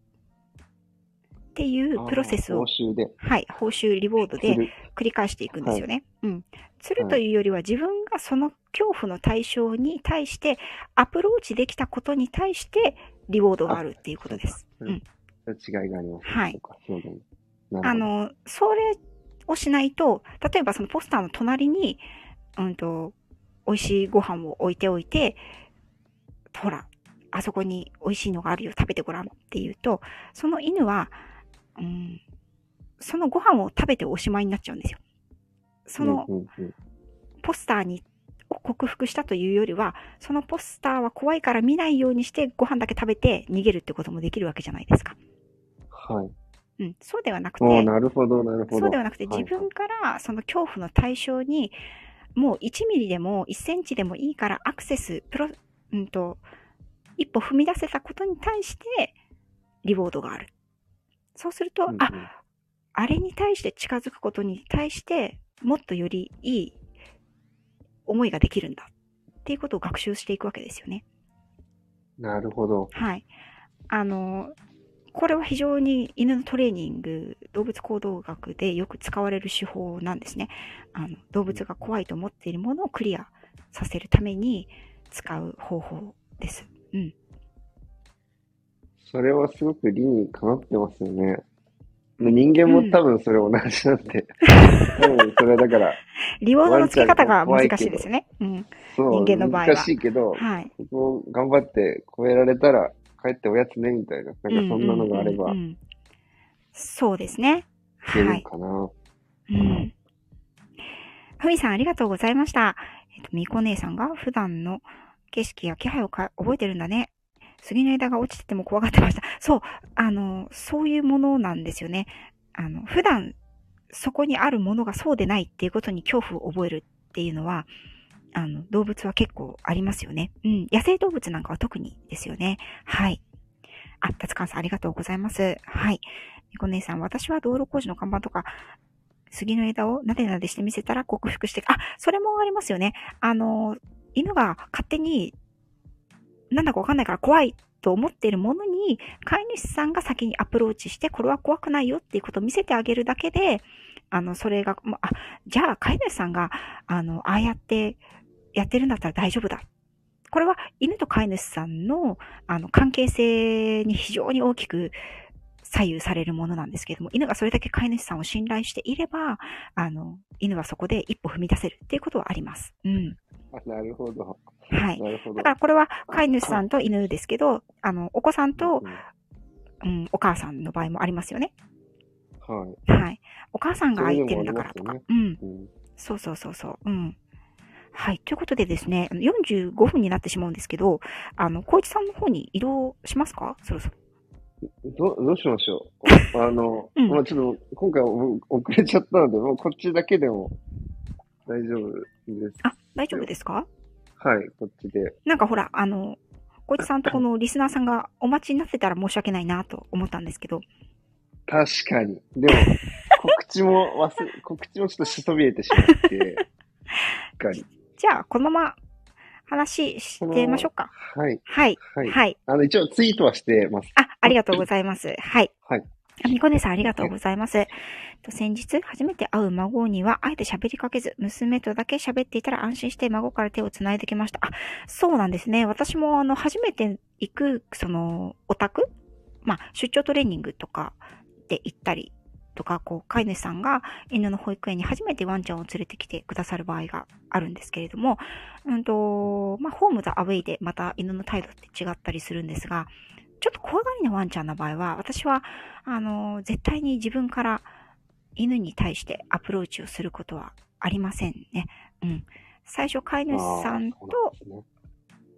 っていうプロセスを、報酬で。はい、報酬リボードで繰り返していくんですよね。はい、うん。釣るというよりは自分がその恐怖の対象に対してアプローチできたことに対してリボードがあるっていうことです。うん。違いがあります、はい。あの、それをしないと、例えばそのポスターの隣に、うんと、美味しいご飯を置いておいて、ほら、あそこに美味しいのがあるよ、食べてごらんって言うと、その犬は、うん、そのご飯を食べておしまいになっちゃうんですよ。その、ポスターに克服したというよりは、そのポスターは怖いから見ないようにしてご飯だけ食べて逃げるってこともできるわけじゃないですか。はい。うん、そうではなくて、なるほど、なるほど。そうではなくて、自分からその恐怖の対象に、もう1ミリでも1センチでもいいからアクセス、プロ、うんと、一歩踏み出せたことに対して、リボードがある。そうすると、うんうん、あ、あれに対して近づくことに対して、もっとよりいい思いができるんだっていうことを学習していくわけですよね。なるほど。はい。あの、これは非常に犬のトレーニング、動物行動学でよく使われる手法なんですね。あの動物が怖いと思っているものをクリアさせるために使う方法です。うん。それはすごく理にかなってますよね。人間も多分それ同じなんで。うん、多分それだから。リボードの付け方が難しいですね。うん。人間の場合は。難しいけど、はい。そこを頑張って超えられたら、帰っておやつね、みたいな。なんかそんなのがあれば。そうですね。はい。かな。うん。ふみさんありがとうございました。えっと、みこ姉さんが普段の景色や気配をか覚えてるんだね。杉の枝が落ちてても怖がってました。そう、あの、そういうものなんですよね。あの、普段そこにあるものがそうでないっていうことに恐怖を覚えるっていうのは、あの、動物は結構ありますよね。うん。野生動物なんかは特にですよね。はい。あ、達川さんありがとうございます。はい。みこ姉さん、私は道路工事の看板とか、杉の枝をなでなでしてみせたら克服して、あ、それもありますよね。あの、犬が勝手に、なんだかわかんないから怖いと思っているものに、飼い主さんが先にアプローチして、これは怖くないよっていうことを見せてあげるだけで、あの、それが、あ、じゃあ飼い主さんが、あの、ああやってやってるんだったら大丈夫だ。これは犬と飼い主さんのあの関係性に非常に大きく左右されるものなんですけれども、犬がそれだけ飼い主さんを信頼していれば、あの、犬はそこで一歩踏み出せるっていうことはあります。うん。なるほど。はい。だからこれは飼い主さんと犬ですけど、あの、お子さんと、うん、お母さんの場合もありますよね。はい。はい。お母さんが空いてるんだからとか。ね、うん。そうそうそうそう。うん。はい。ということでですね、45分になってしまうんですけど、あの、小一さんの方に移動しますか？そろそろ。どどうしましょう あの、うん、まあちょっと、今回遅れちゃったので、もうこっちだけでも大丈夫です。あ、大丈夫ですか？はい、こっちで。なんかほら、あの、小一さんとこのリスナーさんがお待ちになってたら申し訳ないなと思ったんですけど。確かに。でも、告知も忘れ、告知もちょっとしそびれてしまって、じゃあ、このまま話してみましょうか。はい。はい。はい。あの、一応ツイートはしてます。あ、ありがとうございます。はい。はい。みこねさんありがとうございます。はい、先日、初めて会う孫には、あえて喋りかけず、娘とだけ喋っていたら安心して孫から手を繋いできました。あ、そうなんですね。私も、あの、初めて行く、その、オタクまあ、出張トレーニングとかで行ったりとか、こう、飼い主さんが犬の保育園に初めてワンちゃんを連れてきてくださる場合があるんですけれども、うんと、まあ、ホームザアウェイでまた犬の態度って違ったりするんですが、ちょっと怖がりなワンちゃんの場合は、私は、あの、絶対に自分から犬に対してアプローチをすることはありませんね。うん。最初、飼い主さんと、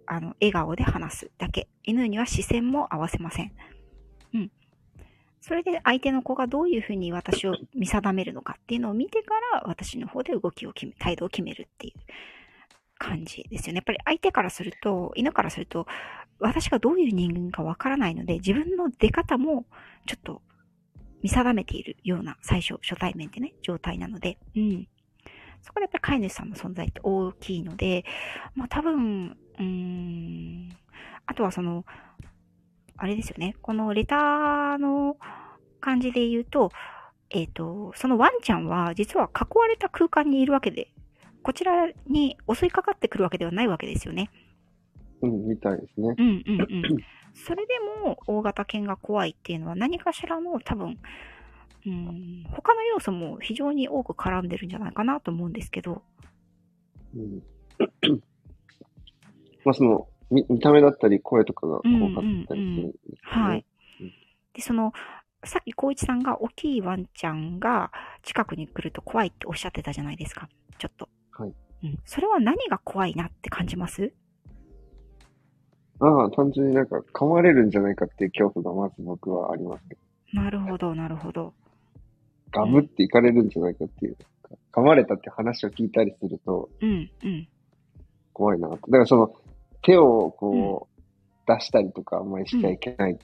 あの、笑顔で話すだけ。犬には視線も合わせません。うん。それで相手の子がどういうふうに私を見定めるのかっていうのを見てから私の方で動きを決め、態度を決めるっていう感じですよね。やっぱり相手からすると、犬からすると、私がどういう人間かわからないので、自分の出方もちょっと見定めているような最初、初対面でね、状態なので、うん。そこでやっぱり飼い主さんの存在って大きいので、まあ多分、うーん、あとはその、あれですよね。このレターの感じで言うと、えっ、ー、と、そのワンちゃんは実は囲われた空間にいるわけで、こちらに襲いかかってくるわけではないわけですよね。うん、みたいですね。うんうんうん。それでも大型犬が怖いっていうのは何かしらの多分、うん、他の要素も非常に多く絡んでるんじゃないかなと思うんですけど。うん。まあその、見見た目だったり声とかが怖かったりするんですね、はい。で、その、さっき光一さんが大きいワンちゃんが近くに来ると怖いっておっしゃってたじゃないですか。ちょっと。はい。うん。それは何が怖いなって感じます？ああ、単純になんか噛まれるんじゃないかっていう恐怖がまず僕はありますけど。なるほど、なるほど。ガブっていかれるんじゃないかっていう。噛まれたって話を聞いたりすると、うん、うん。怖いな。だからその、手をこう、出したりとかあんまりしちゃいけないって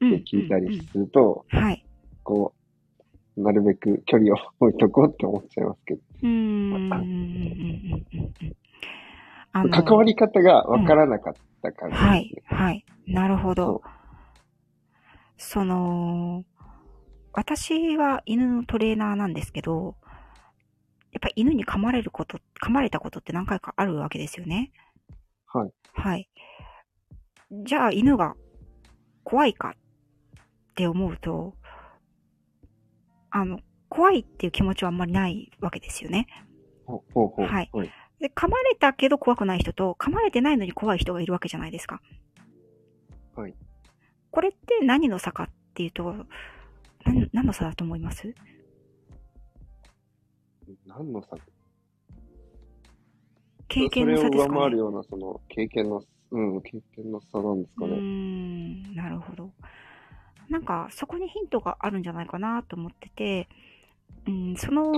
聞いたりすると、はい。こう、なるべく距離を置いとこうって思っちゃいますけど。うん。関わり方がわからなかった感じ、ねうん、はい、はい。なるほど。その、私は犬のトレーナーなんですけど、やっぱり犬に噛まれること、噛まれたことって何回かあるわけですよね。はい。はい。じゃあ犬が怖いかって思うと、あの、怖いっていう気持ちはあんまりないわけですよね。ほうほうほうはい。で、噛まれたけど怖くない人と、噛まれてないのに怖い人がいるわけじゃないですか。はい。これって何の差かっていうと、何何の差だと思います？何の差？経験の差ですか、ね、それを上回るような、その、経験の、うん、経験の差なんですかね。うん、なるほど。なんか、そこにヒントがあるんじゃないかなと思ってて、うん、その、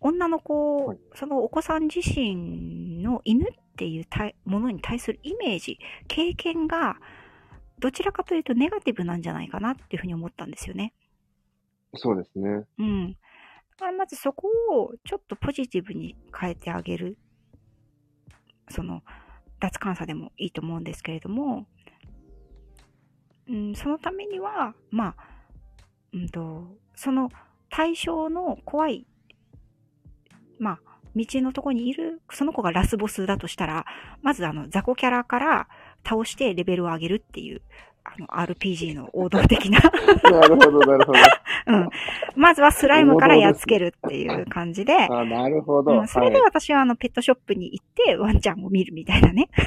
女の子、はい、そのお子さん自身の犬っていうものに対するイメージ、経験が、どちらかというとネガティブなんじゃないかなっていうふうに思ったんですよね。そうですね。うん。だからまずそこをちょっとポジティブに変えてあげるその、脱監査でもいいと思うんですけれども、うん、そのためには、まあ、うんと、その対象の怖い、まあ、道のとこにいる、その子がラスボスだとしたら、まずあの、雑魚キャラから倒してレベルを上げるっていう、あの、RPG の王道的な なるほど、なるほど。うん。まずはスライムからやっつけるっていう感じで。あ、なるほど。うん、それで私はあの、ペットショップに行って、ワンちゃんを見るみたいなね。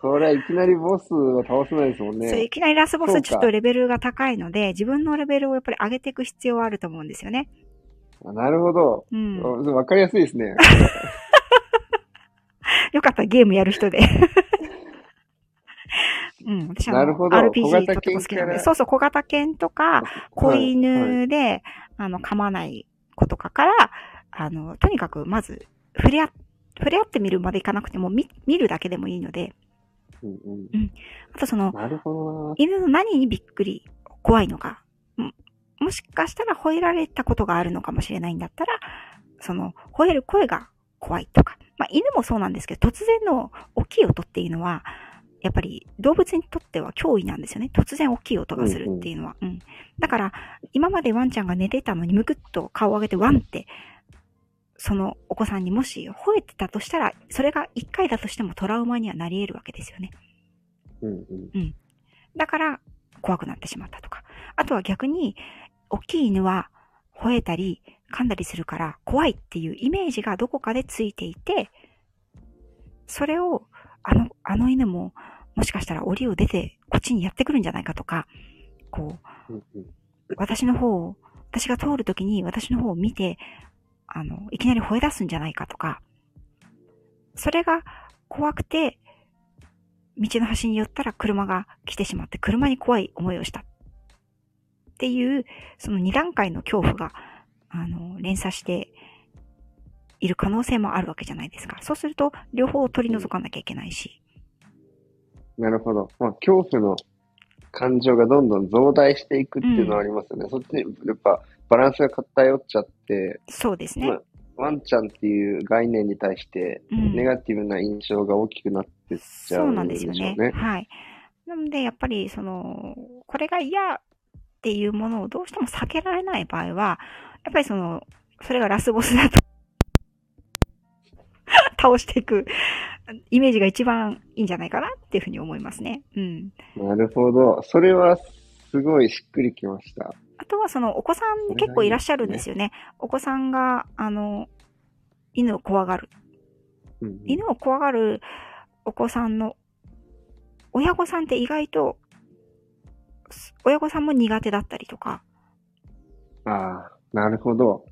それはいきなりボスを倒せないですもんね。そう、いきなりラスボスちょっとレベルが高いので、自分のレベルをやっぱり上げていく必要はあると思うんですよね。なるほど。うん。わかりやすいですね。よかった、ゲームやる人で。うん、私は RPG とても好きなんで。そうそう、小型犬とか、子犬で、はいはい、あの、噛まない子とかから、あの、とにかく、まず、触れ合、触れ合ってみるまでいかなくても、見、見るだけでもいいので、うん、うん、うん。あとその、なるほど犬の何にびっくり、怖いのか、もしかしたら吠えられたことがあるのかもしれないんだったら、その、吠える声が怖いとか。まあ、犬もそうなんですけど、突然の大きい音っていうのは、やっぱり動物にとっては脅威なんですよね。突然大きい音がするっていうのは。うん、うん、だから、今までワンちゃんが寝てたのにむくっと顔を上げてワンって、そのお子さんにもし吠えてたとしたら、それが一回だとしてもトラウマにはなり得るわけですよね。うん、うん、うん。だから、怖くなってしまったとか。あとは逆に、大きい犬は吠えたり噛んだりするから怖いっていうイメージがどこかでついていて、それをあの、あの犬ももしかしたら檻を出てこっちにやってくるんじゃないかとか、こう、私の方を、私が通るときに私の方を見て、あの、いきなり吠え出すんじゃないかとか、それが怖くて、道の端に寄ったら車が来てしまって車に怖い思いをした。っていう、その2段階の恐怖が、あの、連鎖している可能性もあるわけじゃないですか。そうすると、両方を取り除かなきゃいけないし。なるほど。まあ、恐怖の感情がどんどん増大していくっていうのはありますよね。うん、そっちに、やっぱ、バランスが偏っちゃって、そうですね。まあワンちゃんっていう概念に対して、ネガティブな印象が大きくなってっちゃうんでしょうね。そうなんですよね。はい。なので、やっぱり、その、これが嫌っていうものをどうしても避けられない場合は、やっぱりその、それがラスボスだと 倒していくイメージが一番いいんじゃないかなっていうふうに思いますね。うん。なるほど。それはすごいしっくりきました。あとはそのお子さん結構いらっしゃるんですよね。ねお子さんが、あの、犬を怖がる。うん、犬を怖がるお子さんの親御さんって意外と親御さんも苦手だったりとか。ああ、なるほど。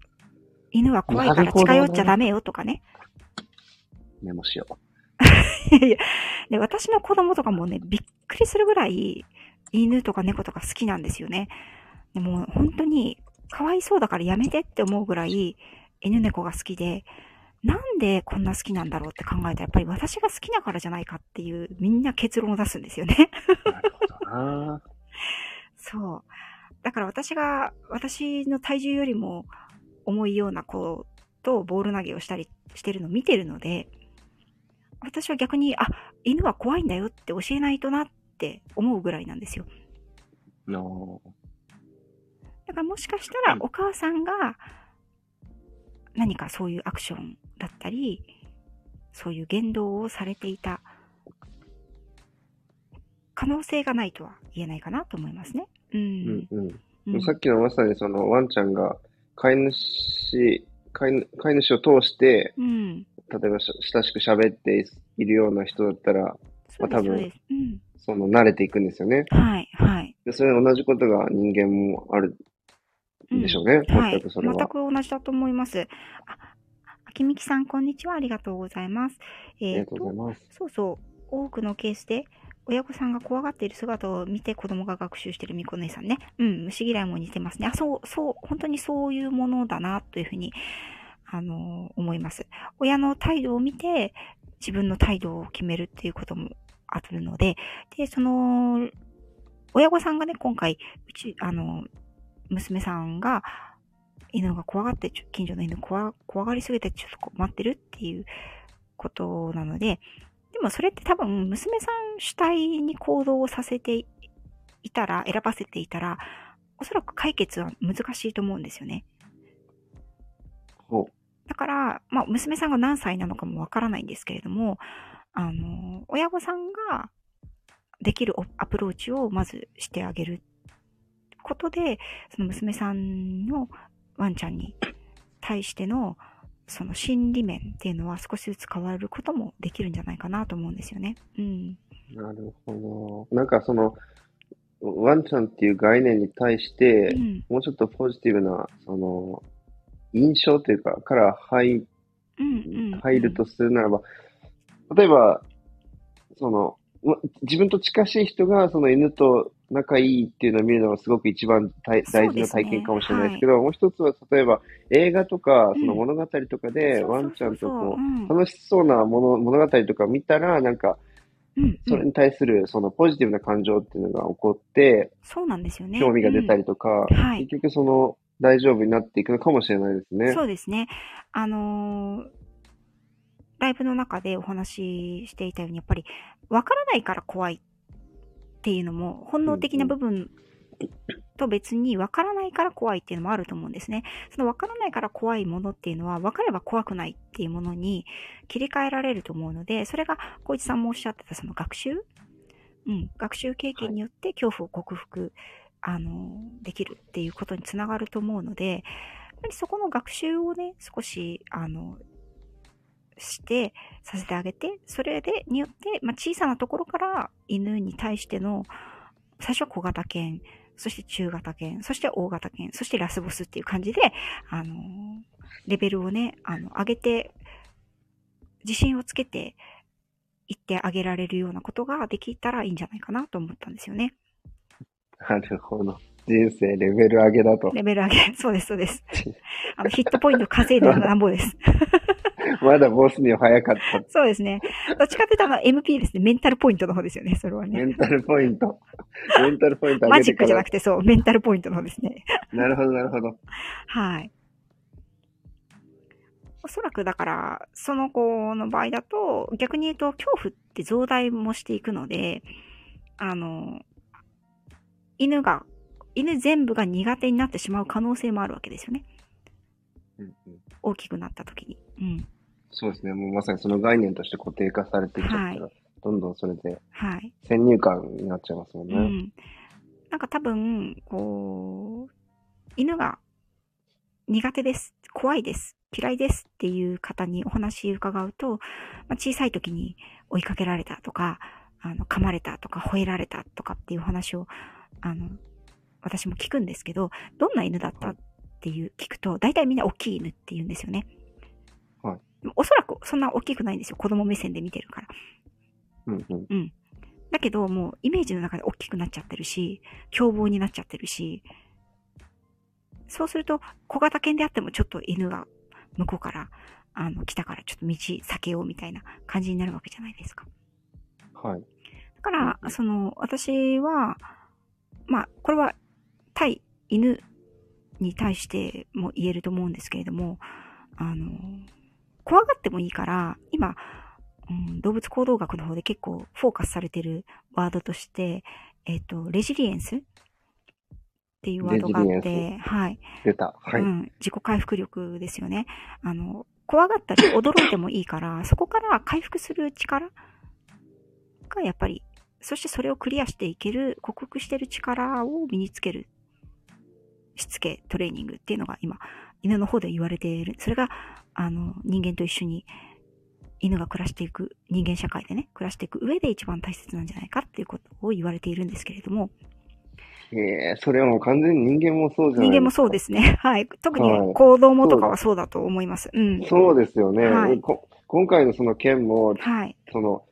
犬は怖いから近寄っちゃダメよとかね。メモしよう。いやで、私の子供とかもね、びっくりするぐらい、犬とか猫とか好きなんですよね。でも本当に、かわいそうだからやめてって思うぐらい、犬猫が好きで、なんでこんな好きなんだろうって考えたら、やっぱり私が好きだからじゃないかっていう、みんな結論を出すんですよね。なるほどな そう。だから私が、私の体重よりも重いような子とボール投げをしたりしてるのを見てるので、私は逆に、あ、犬は怖いんだよって教えないとなって思うぐらいなんですよ。だからもしかしたらお母さんが何かそういうアクションだったり、そういう言動をされていた可能性がないとは言えないかなと思いますね。うん。うんうん、さっきのまさにそのワンちゃんが飼い主、飼い飼い主を通して、うん、例えば親しく喋っているような人だったら、まあ、多分、うん、その慣れていくんですよね。はい、はい。でそれ同じことが人間もあるでしょうね。うん、全くそれは、はい。全く同じだと思います。あ、秋みきさん、こんにちは。ありがとうございます。えー、ありがとうございます。そうそう。多くのケースで、親御さんが怖がっている姿を見て子供が学習しているみこ姉さんね。うん、虫嫌いも似てますね。あ、そう、そう、本当にそういうものだな、というふうに、あの、思います。親の態度を見て、自分の態度を決めるっていうこともあるので、で、その、親御さんがね、今回、うち、あの、娘さんが、犬が怖がって、近所の犬怖がりすぎてちょっと困ってるっていうことなの、でもそれって多分娘さん主体に行動をさせていたら、選ばせていたら、おそらく解決は難しいと思うんですよね。だから、まあ、娘さんが何歳なのかもわからないんですけれども、あの、親御さんができるアプローチをまずしてあげることで、その娘さんのワンちゃんに対しての、その心理面っていうのは少しずつ変わることもできるんじゃないかなと思うんですよね。うん。なるほど。なんかその、ワンちゃんっていう概念に対して、うん、もうちょっとポジティブな、その、印象というか、から入、入るとするならば、例えば、その、自分と近しい人がその犬と仲いいっていうのを見るのがすごく一番大事な体験かもしれないですけど、ねはい、もう一つは例えば映画とかその物語とかでワンちゃんとこう楽しそうなもの物語とか見たらなんかそれに対するそのポジティブな感情っていうのが起こって、そうなんですよね。興味が出たりとか、うん。はい、結局その大丈夫になっていくのかもしれないですね。そうですね。あのー、ライブの中でお話ししていたように、やっぱりわからないから怖いっていうのも本能的な部分と別に分からないから怖いっていうのもあると思うんですね。その分からないから怖いものっていうのは分かれば怖くないっていうものに切り替えられると思うので、それが小市さんもおっしゃってたその学習？うん、学習経験によって恐怖を克服、あの、できるっていうことにつながると思うので、やっぱりそこの学習をね、少し、あの、して、させてあげて、それで、によって、まあ、小さなところから犬に対しての、最初は小型犬、そして中型犬、そして大型犬、そしてラスボスっていう感じで、あの、レベルをね、あの、上げて、自信をつけていってあげられるようなことができたらいいんじゃないかなと思ったんですよね。なるほど。人生レベル上げだと。レベル上げ。そうです、そうです。あの、ヒットポイント稼いでるのなんぼです。まだボスには早かった。そうですね。どっちかっていうと、あの、MP ですね。メンタルポイントの方ですよね、それはね。メンタルポイント。メンタルポイントマジックじゃなくて、そう、メンタルポイントの方ですね。なるほど、なるほど。はい。おそらくだから、その子の場合だと、逆に言うと、恐怖って増大もしていくので、あの、犬が、犬全部が苦手になってしまう可能性もあるわけですよね。うんうん、大きくなった時に。うん。そうですね。もうまさにその概念として固定化されていっちゃったら、はい、どんどんそれで、はい。先入観になっちゃいますもんね。うん。なんか多分、こう、犬が苦手です、怖いです、嫌いですっていう方にお話伺うと、まあ、小さい時に追いかけられたとか、あの、噛まれたとか、吠えられたとかっていう話を、あの、私も聞くんですけど、どんな犬だったっていう聞くと、大体みんな大きい犬って言うんですよね。おそらくそんな大きくないんですよ。子供目線で見てるから。うんうん。うん。だけど、もうイメージの中で大きくなっちゃってるし、凶暴になっちゃってるし、そうすると、小型犬であってもちょっと犬が向こうから、あの、来たからちょっと道避けようみたいな感じになるわけじゃないですか。はい。だから、その、私は、まあ、これは対犬に対しても言えると思うんですけれども、あの、怖がってもいいから、今、うん、動物行動学の方で結構フォーカスされてるワードとして、えっ、ー、と、レジリエンスっていうワードがあって、はい。出た。はい、うん。自己回復力ですよね。あの、怖がったり驚いてもいいから、そこから回復する力がやっぱり、そしてそれをクリアしていける、克服してる力を身につける。しつけ、トレーニングっていうのが今、犬の方で言われている。それが、あの、人間と一緒に犬が暮らしていく、人間社会でね、暮らしていく上で一番大切なんじゃないかっていうことを言われているんですけれども。ええー、それはもう完全に人間もそうじゃない人間もそうですね。はい。特に行動もとかはそうだと思います。うん。そうですよね。はい、今回のその件も、はい。その、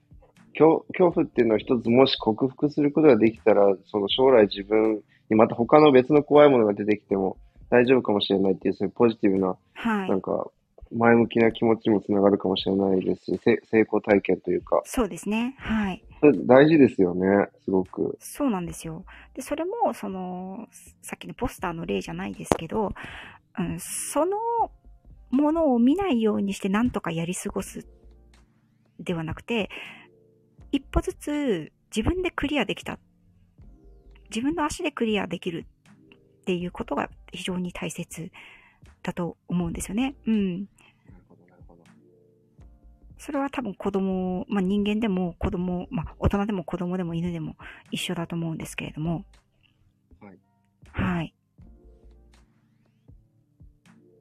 恐恐怖っていうのは一つもし克服することができたら、その将来自分にまた他の別の怖いものが出てきても大丈夫かもしれないっていう、そういうポジティブな、はい、なんか、前向きな気持ちもつながるかもしれないですし、成功体験というか。そうですね。はい。大事ですよね、すごく。そうなんですよ。で、それも、その、さっきのポスターの例じゃないですけど、うん、そのものを見ないようにしてなんとかやり過ごすではなくて、一歩ずつ自分でクリアできた。自分の足でクリアできるっていうことが非常に大切だと思うんですよね。うん。それは多分子供、まあ、人間でも子供、まあ、大人でも子供でも犬でも一緒だと思うんですけれども。はい。はい。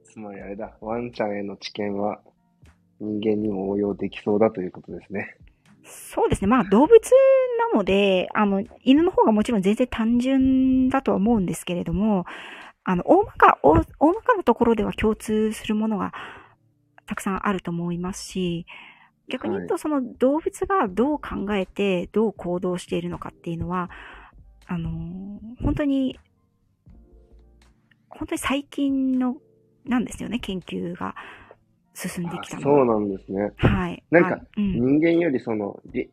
つまりあれだ、ワンちゃんへの知見は人間にも応用できそうだということですね。そうですね。まあ動物なので、あの、犬の方がもちろん全然単純だとは思うんですけれども、あの、大まか、大大まかなところでは共通するものがたくさんあると思いますし、逆に言うとその動物がどう考えて、どう行動しているのかっていうのは、あの、本当に、本当に最近の、なんですよね、研究が進んできたのそうなんですね。はい。なんか人間よりその、り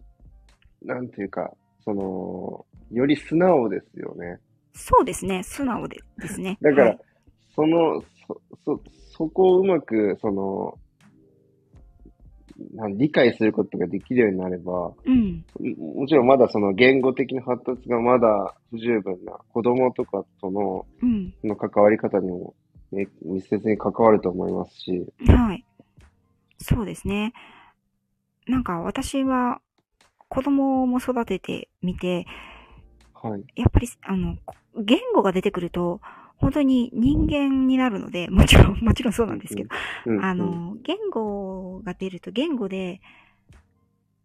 なんていうか、その、より素直ですよね。そうですね、素直でですね。だから、はいその、そ、そ、そこをうまく、その、なん理解することができるようになれば、うん。ももちろんまだその言語的な発達がまだ不十分な子供とかとのうん。その関わり方にも、ね、密接に関わると思いますし、はい。そうですね。なんか私は子供も育ててみて、はい。やっぱり、あの、言語が出てくると、本当に人間になるので、もちろん、もちろんそうなんですけど、うん、あうん、の、言語が出ると、言語で、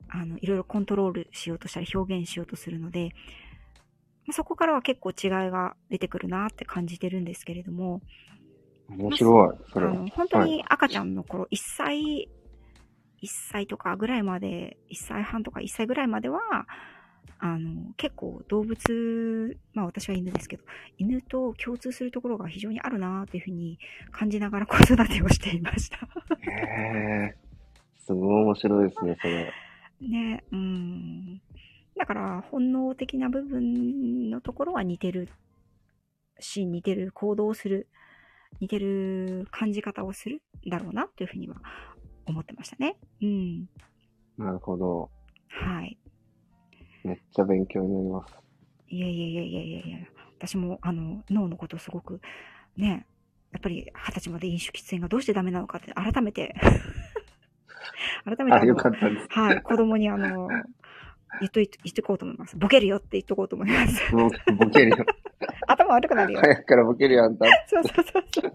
あの、いろいろコントロールしようとしたり表現しようとするので、そこからは結構違いが出てくるなって感じてるんですけれども、面白い、それは。あの、本当に赤ちゃんの頃、1歳、1歳とかぐらいまで、1歳半とか1歳ぐらいまでは、あの、結構動物、まあ私は犬ですけど、犬と共通するところが非常にあるなっていうふうに感じながら子育てをしていました。へえ、すごい面白いですね、それ。ね、うん。だから、本能的な部分のところは似てるし、似てる行動をする、似てる感じ方をするんだろうなというふうには思ってましたね。うん。なるほど。はい。めっちゃ勉強になります。いやいやいやいやいやいや私も、あの、脳のことをすごく、ね、やっぱり二十歳まで飲酒喫煙がどうしてダメなのかって改めて 改めてあ、あのよかったです。はい、子供にあの、言っとい、言ってこうと思います。ボケるよって言っとこうと思います。ボケるよ。頭悪くなるよ。早くからボケるよ、あんた。そうそうそうそう。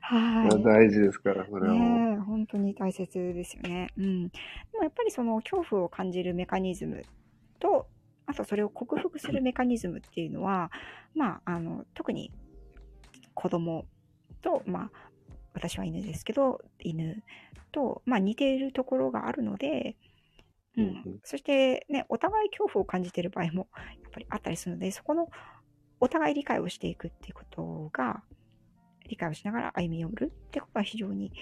はい。大事ですから、それは。ねえ、本当に大切ですよね。うん。でもやっぱりその恐怖を感じるメカニズムと、あとそれを克服するメカニズムっていうのは、まあ、あの、特に子供と、まあ、私は犬ですけど、犬と、まあ似ているところがあるので、ううん。そしてね、お互い恐怖を感じている場合も やっぱりあったりするので、そこのお互い理解をしていくっていうことが、理解をしながら歩み寄るってことは非常に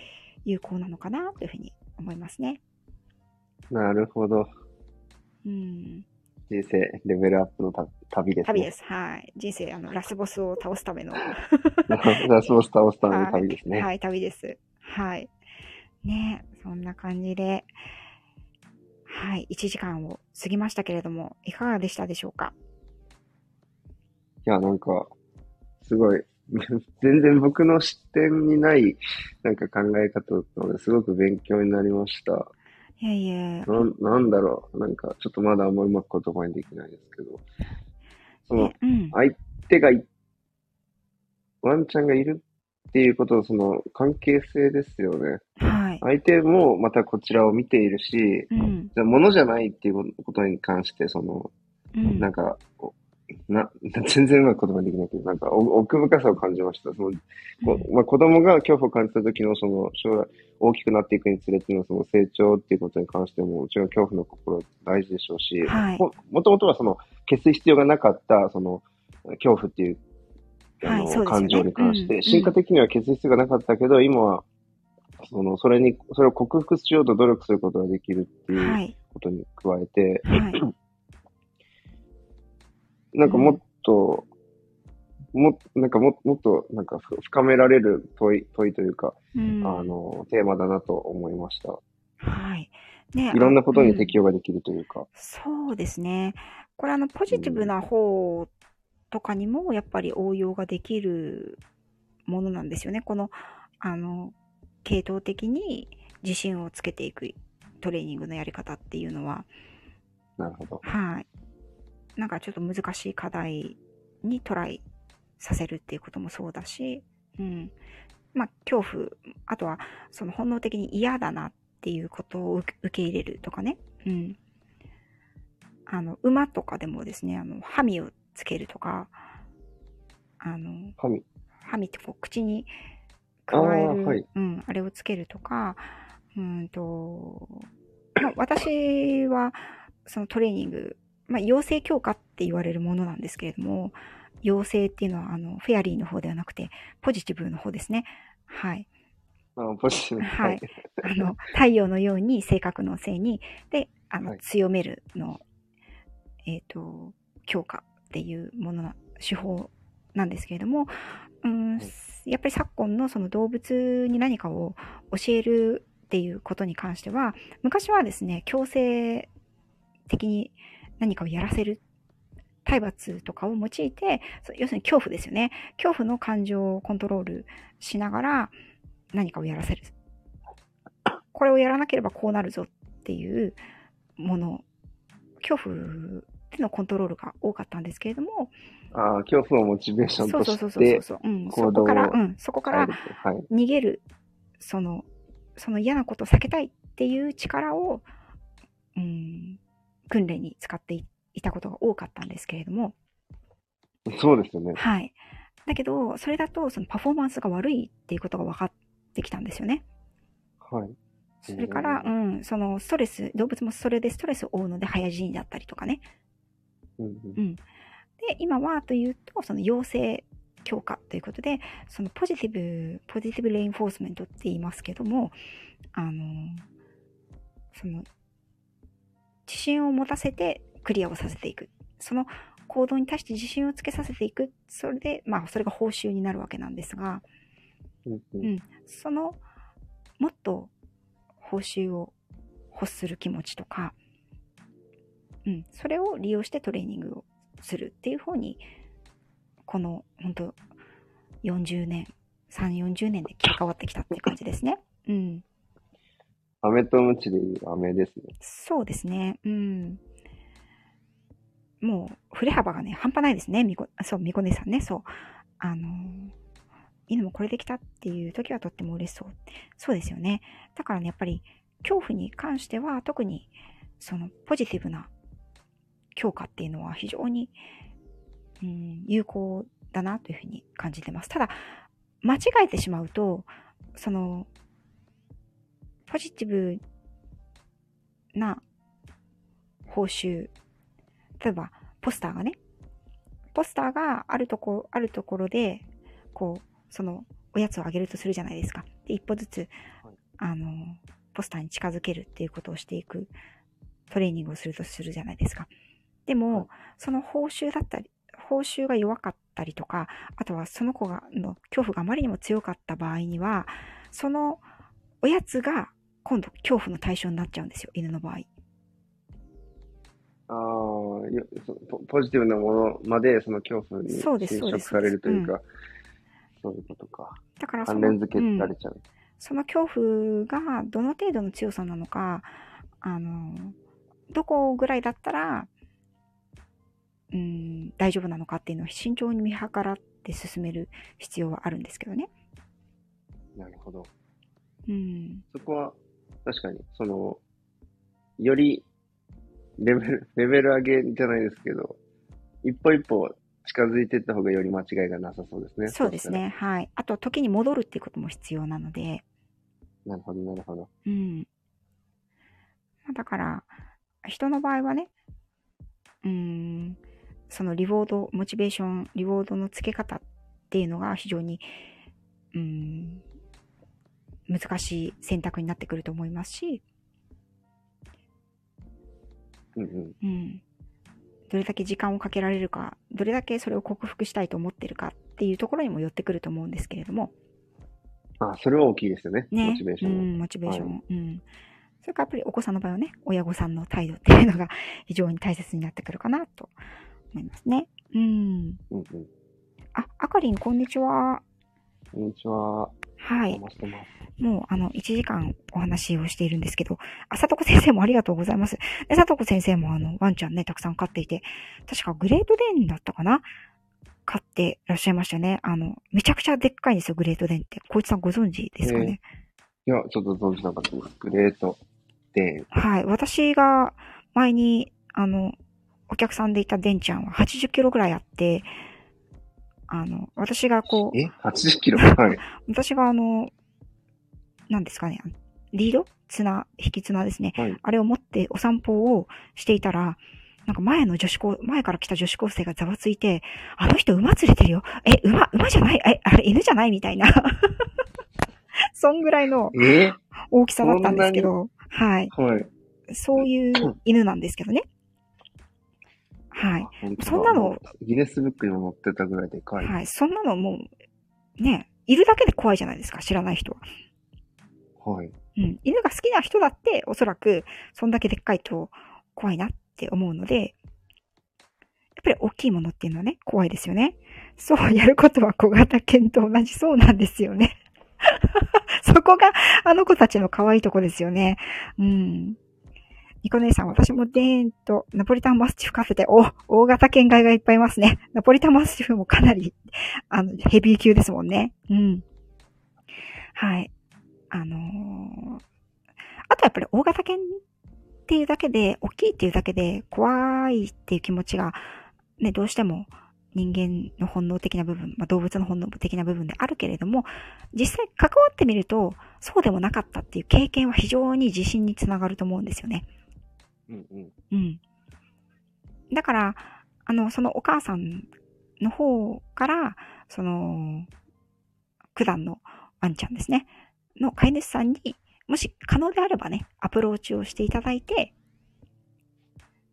有効なのかなというふうに思いますね。なるほど。うん。人生レベルアップのた旅ですね。旅です。はい。人生、あの、ラスボスを倒すための、ラスボス倒すための旅ですね。はい、旅です。はい。ねそんな感じで、はい、1時間を過ぎましたけれども、いかがでしたでしょうか？いや、なんか、すごい、全然僕の視点にない、なんか考え方だったので、すごく勉強になりました。いやいや、なんなんだろう。なんか、ちょっとまだあんまうまく言葉にできないですけど、その、うん。相手がい、ワンちゃんがいるっていうことのその関係性ですよね。はい。相手もまたこちらを見ているし、うん。じゃあ物じゃないっていうことに関して、その、うん。なんか、おな、全然うまく言葉にできないけど、なんかお奥深さを感じました。そのこまあ、子供が恐怖を感じた時のその将来大きくなっていくにつれてのその成長っていうことに関してももちろん恐怖の心大事でしょうし、はいももともとはその消す必要がなかったその恐怖っていうあの、はいね感情に関して、うん進化的には消す必要がなかったけど、今はそのそれに、それを克服しようと努力することができるっていうはい。ことに加えて、はい。なんかもっと、も、なんかももっと、なんかふ深められる問い、問いというか、うん。あの、テーマだなと思いました。はい。ねいろんなことにあ適用ができるというか。そうですね。これあの、ポジティブな方とかにもやっぱり応用ができるものなんですよね。この、あの、系統的に自信をつけていくトレーニングのやり方っていうのは、なるほど。はい。なんかちょっと難しい課題にトライさせるっていうこともそうだし、うん。まあ、恐怖、あとは、その本能的に嫌だなっていうことを受け入れるとかね。うん。あの、馬とかでもですね、あの、ハミをつけるとか、あの、ハミハミってこう、口に加える、はい、うん、あれをつけるとか、うんと、まあ、私は、そのトレーニング、まあ、養成強化って言われるものなんですけれども、養成っていうのは、あの、フェアリーの方ではなくて、ポジティブの方ですね。はい。あポジティブはい。あの、太陽のように性格のせいに、で、あの、はい、強めるの、えっ、ー、と、強化っていうものな、手法なんですけれども、うん、やっぱり昨今のその動物に何かを教えるっていうことに関しては、昔はですね、強制的に何かをやらせる体罰とかを用いて、要するに恐怖ですよね。恐怖の感情をコントロールしながら何かをやらせる。これをやらなければこうなるぞっていうもの、恐怖でのコントロールが多かったんですけれども、ああ、恐怖をモチベーションとして、そうそうそうそう、うん、そこから、うん、そこから逃げる、はい、その、その嫌なことを避けたいっていう力を、うん、訓練に使っていたことが多かったんですけれども。そうですよね。はい。だけど、それだと、そのパフォーマンスが悪いっていうことが分かってきたんですよね。はい。それから、うん、そのストレス、動物もそれでストレスを負うので早死にだったりとかね。うん、うん。で、今はというと、その陽性強化ということで、そのポジティブ、ポジティブレインフォースメントって言いますけども、あの、その、自信を持たせてクリアをさせていく。その行動に対して自信をつけさせていく。それで、まあ、それが報酬になるわけなんですが、うん、うん、その、もっと報酬を欲する気持ちとか、うん、それを利用してトレーニングをするっていう方に、この、本当40年、3、40年で切り替わってきたっていう感じですね。うん。飴とムチでいう飴ですね。そうですね。うん。もう、振れ幅がね、半端ないですね。みこ、そう、みこねさんね、そう。あのー、犬もこれできたっていう時はとっても嬉しそう。そうですよね。だからね、やっぱり、恐怖に関しては特に、その、ポジティブな強化っていうのは非常に、うん、有効だなというふうに感じてます。ただ、間違えてしまうと、その、ポジティブな報酬、例えば、ポスターがね、ポスターがあるとこ、あるところで、こう、その、おやつをあげるとするじゃないですか。で、一歩ずつ、あの、ポスターに近づけるっていうことをしていくトレーニングをするとするじゃないですか。でも、その報酬だったり、報酬が弱かったりとか、あとはその子が、の恐怖があまりにも強かった場合には、そのおやつが今度恐怖の対象になっちゃうんですよ、犬の場合。ああ、ポジティブなものまでその恐怖に侵食されるというか、そういうことか。だから関連付けられちゃう、うん、その恐怖がどの程度の強さなのか、あの、どこぐらいだったら、うん、大丈夫なのかっていうのを慎重に見計らって進める必要はあるんですけどね。なるほど。うん。そこは、確かに、その、より、レベル、レベル上げじゃないですけど、一歩一歩近づいていった方がより間違いがなさそうですね。そうですね。はい。あと、時に戻るっていうことも必要なので。なるほど、なるほど。うん。だから、人の場合はね、うん、そのリウォード、モチベーション、リウォードの付け方っていうのが非常に、うん、難しい選択になってくると思いますし、うん、うん、うん。どれだけ時間をかけられるか、どれだけそれを克服したいと思ってるかっていうところにも寄ってくると思うんですけれども。あ、それは大きいですよね。ね。モチベーション。うん、モチベーション。はい、うん。それからやっぱりお子さんの場合はね、親御さんの態度っていうのが非常に大切になってくるかなと思いますね。うん。うんうん。あ、あかりん、こんにちは。こんにちは。はい。もう、あの、1時間お話をしているんですけど、あ、さとこ先生もありがとうございます。で、さとこ先生もあの、ワンちゃんね、たくさん飼っていて、確かグレートデンだったかな？飼ってらっしゃいましたね。あの、めちゃくちゃでっかいんですよ、グレートデンって。小市さんご存知ですかね、いや、ちょっと存じなかったです。グレートデン。はい。私が前に、あの、お客さんでいたデンちゃんは80キロぐらいあって、あの、私がこう。え ?80 キロはい？私があの、何ですかね、リード？綱、引き綱ですね、はい。あれを持ってお散歩をしていたら、なんか前の女子高、前から来た女子高生がざわついて、あの人馬連れてるよ。え、馬、馬じゃない？え、あれ犬じゃない？みたいな。そんぐらいの大きさだったんですけど、はい。はい。そういう犬なんですけどね。はい。そんなの。ギネスブックにも載ってたぐらいでかい。はい。そんなのもう、ね、いるだけで怖いじゃないですか、知らない人は。はい。うん。犬が好きな人だって、おそらく、そんだけでっかいと怖いなって思うので、やっぱり大きいものっていうのはね、怖いですよね。そう、やることは小型犬と同じそうなんですよね。そこが、あの子たちの可愛いとこですよね。うん。ニコ姉さん、私もデーンとナポリタンマスティフカフェで、お、大型犬飼いがいっぱいいますね。ナポリタンマスティフもかなり、あの、ヘビー級ですもんね。うん。はい。あのー、あとやっぱり大型犬っていうだけで、大きいっていうだけで、怖いっていう気持ちが、ね、どうしても人間の本能的な部分、まあ、動物の本能的な部分であるけれども、実際関わってみると、そうでもなかったっていう経験は非常に自信につながると思うんですよね。うんうん。うん。だから、あの、そのお母さんの方から、その、九段のワンちゃんですね、の飼い主さんに、もし可能であればね、アプローチをしていただいて、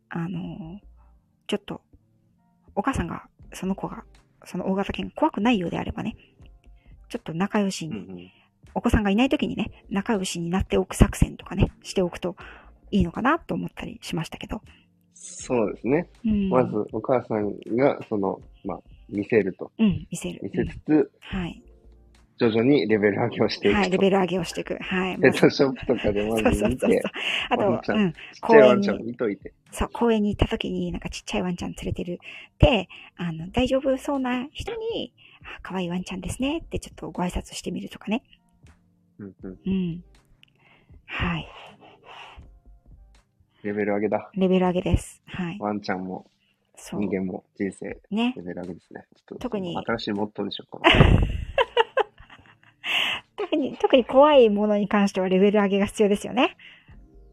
あの、ちょっと、お母さんが、その子が、その大型犬怖くないようであればね、ちょっと仲良しに、うんうん、お子さんがいない時にね、仲良しになっておく作戦とかね、しておくといいのかなと思ったりしましたけど。そうですね。うん、まず、お母さんが、その、まあ、見せると。うん、見せる。見せつつ、うん、はい。徐々にレベル上げをしていく。はい、レベル上げをしていく。はい。ペットショップとかでまず見て。そうそうそうあと、うん、ちっちゃいワンちゃん見といて。そう、公園に行った時になんかちっちゃいワンちゃん連れてる。で、あの、大丈夫そうな人に、可愛いワンちゃんですねってちょっとご挨拶してみるとかね。うんうん。うん。はい。レベル上げだ。レベル上げです。はい。ワンちゃんも、人間も人生、ね。レベル上げですね。特に。新しいモットーでしょうか。特に、特に怖いものに関してはレベル上げが必要ですよね。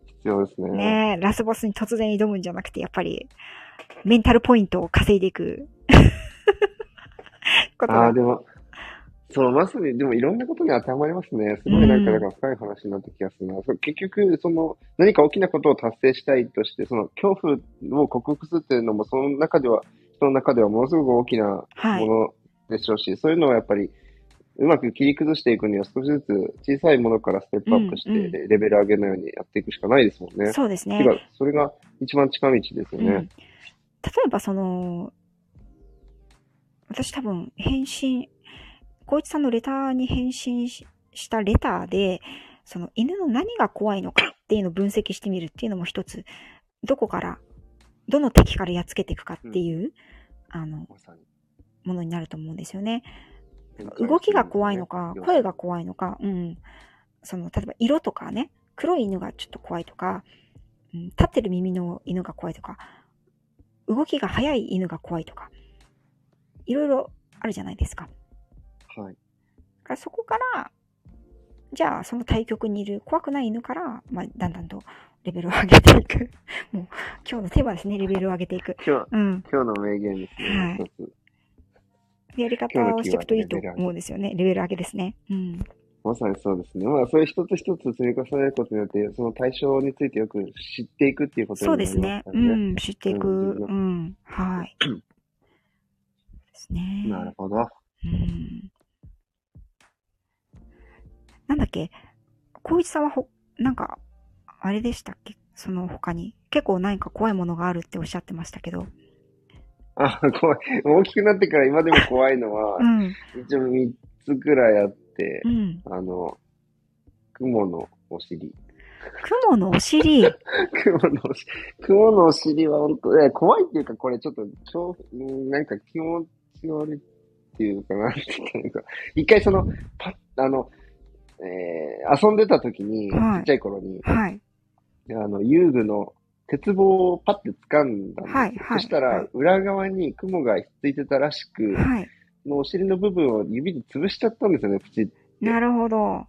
必要ですね。ねラスボスに突然挑むんじゃなくて、やっぱり、メンタルポイントを稼いでいく。ああ、でも、そう、まさに、でもいろんなことに当てはまりますね。すごいなんか、だから深い話になった気がするな。うん、結局、その、何か大きなことを達成したいとして、その、恐怖を克服するっていうのも、その中では、人の中ではものすごく大きなものでしょうし、はい、そういうのはやっぱり、うまく切り崩していくには少しずつ小さいものからステップアップして、レベル上げのようにやっていくしかないですもんね。そうですね。それが一番近道ですよね。うん、例えばその、私多分返信、光一さんのレターに返信したレターで、その犬の何が怖いのかっていうのを分析してみるっていうのも一つ、どこから、どの敵からやっつけていくかっていう、うん、あの、ものになると思うんですよね。動きが怖いのか、声が怖いのか、うん。その、例えば色とかね、黒い犬がちょっと怖いとか、うん、立ってる耳の犬が怖いとか、動きが速い犬が怖いとか、いろいろあるじゃないですか。はい。からそこから、じゃあその対局にいる怖くない犬から、まあ、だんだんとレベルを上げていく。もう、今日のテーマですね、レベルを上げていく。今日、うん、今日の名言ですね。はい。やり方をしていくといいと思うんですよね。レベル上げですね。うん。まさにそうですね。まあ、そういう一つ一つ積み重ねることによって、その対象についてよく知っていくっていうことになりますね。そうですね。うん、知っていく。うん、はい。ですね。なるほど。うん。なんだっけ？光一さんはほ、なんか、あれでしたっけ？その他に。結構何か怖いものがあるっておっしゃってましたけど。あ、怖い。大きくなってから今でも怖いのは、うん、一応3つくらいあって、うん、あの、雲のお尻。雲のお尻？雲のお尻。雲のお尻は本当、え、怖いっていうか、これちょっと、恐なんか気持ち悪いっていうかな、っていうか、一回その、パッ、あの、えー、遊んでた時に、はいちっちゃい頃に、はい。あの、遊具の鉄棒をパッて掴んだんですよはいはいそしたら、はい裏側に雲がひっついてたらしく、はい。もうお尻の部分を指で潰しちゃったんですよね、プチッなるほど。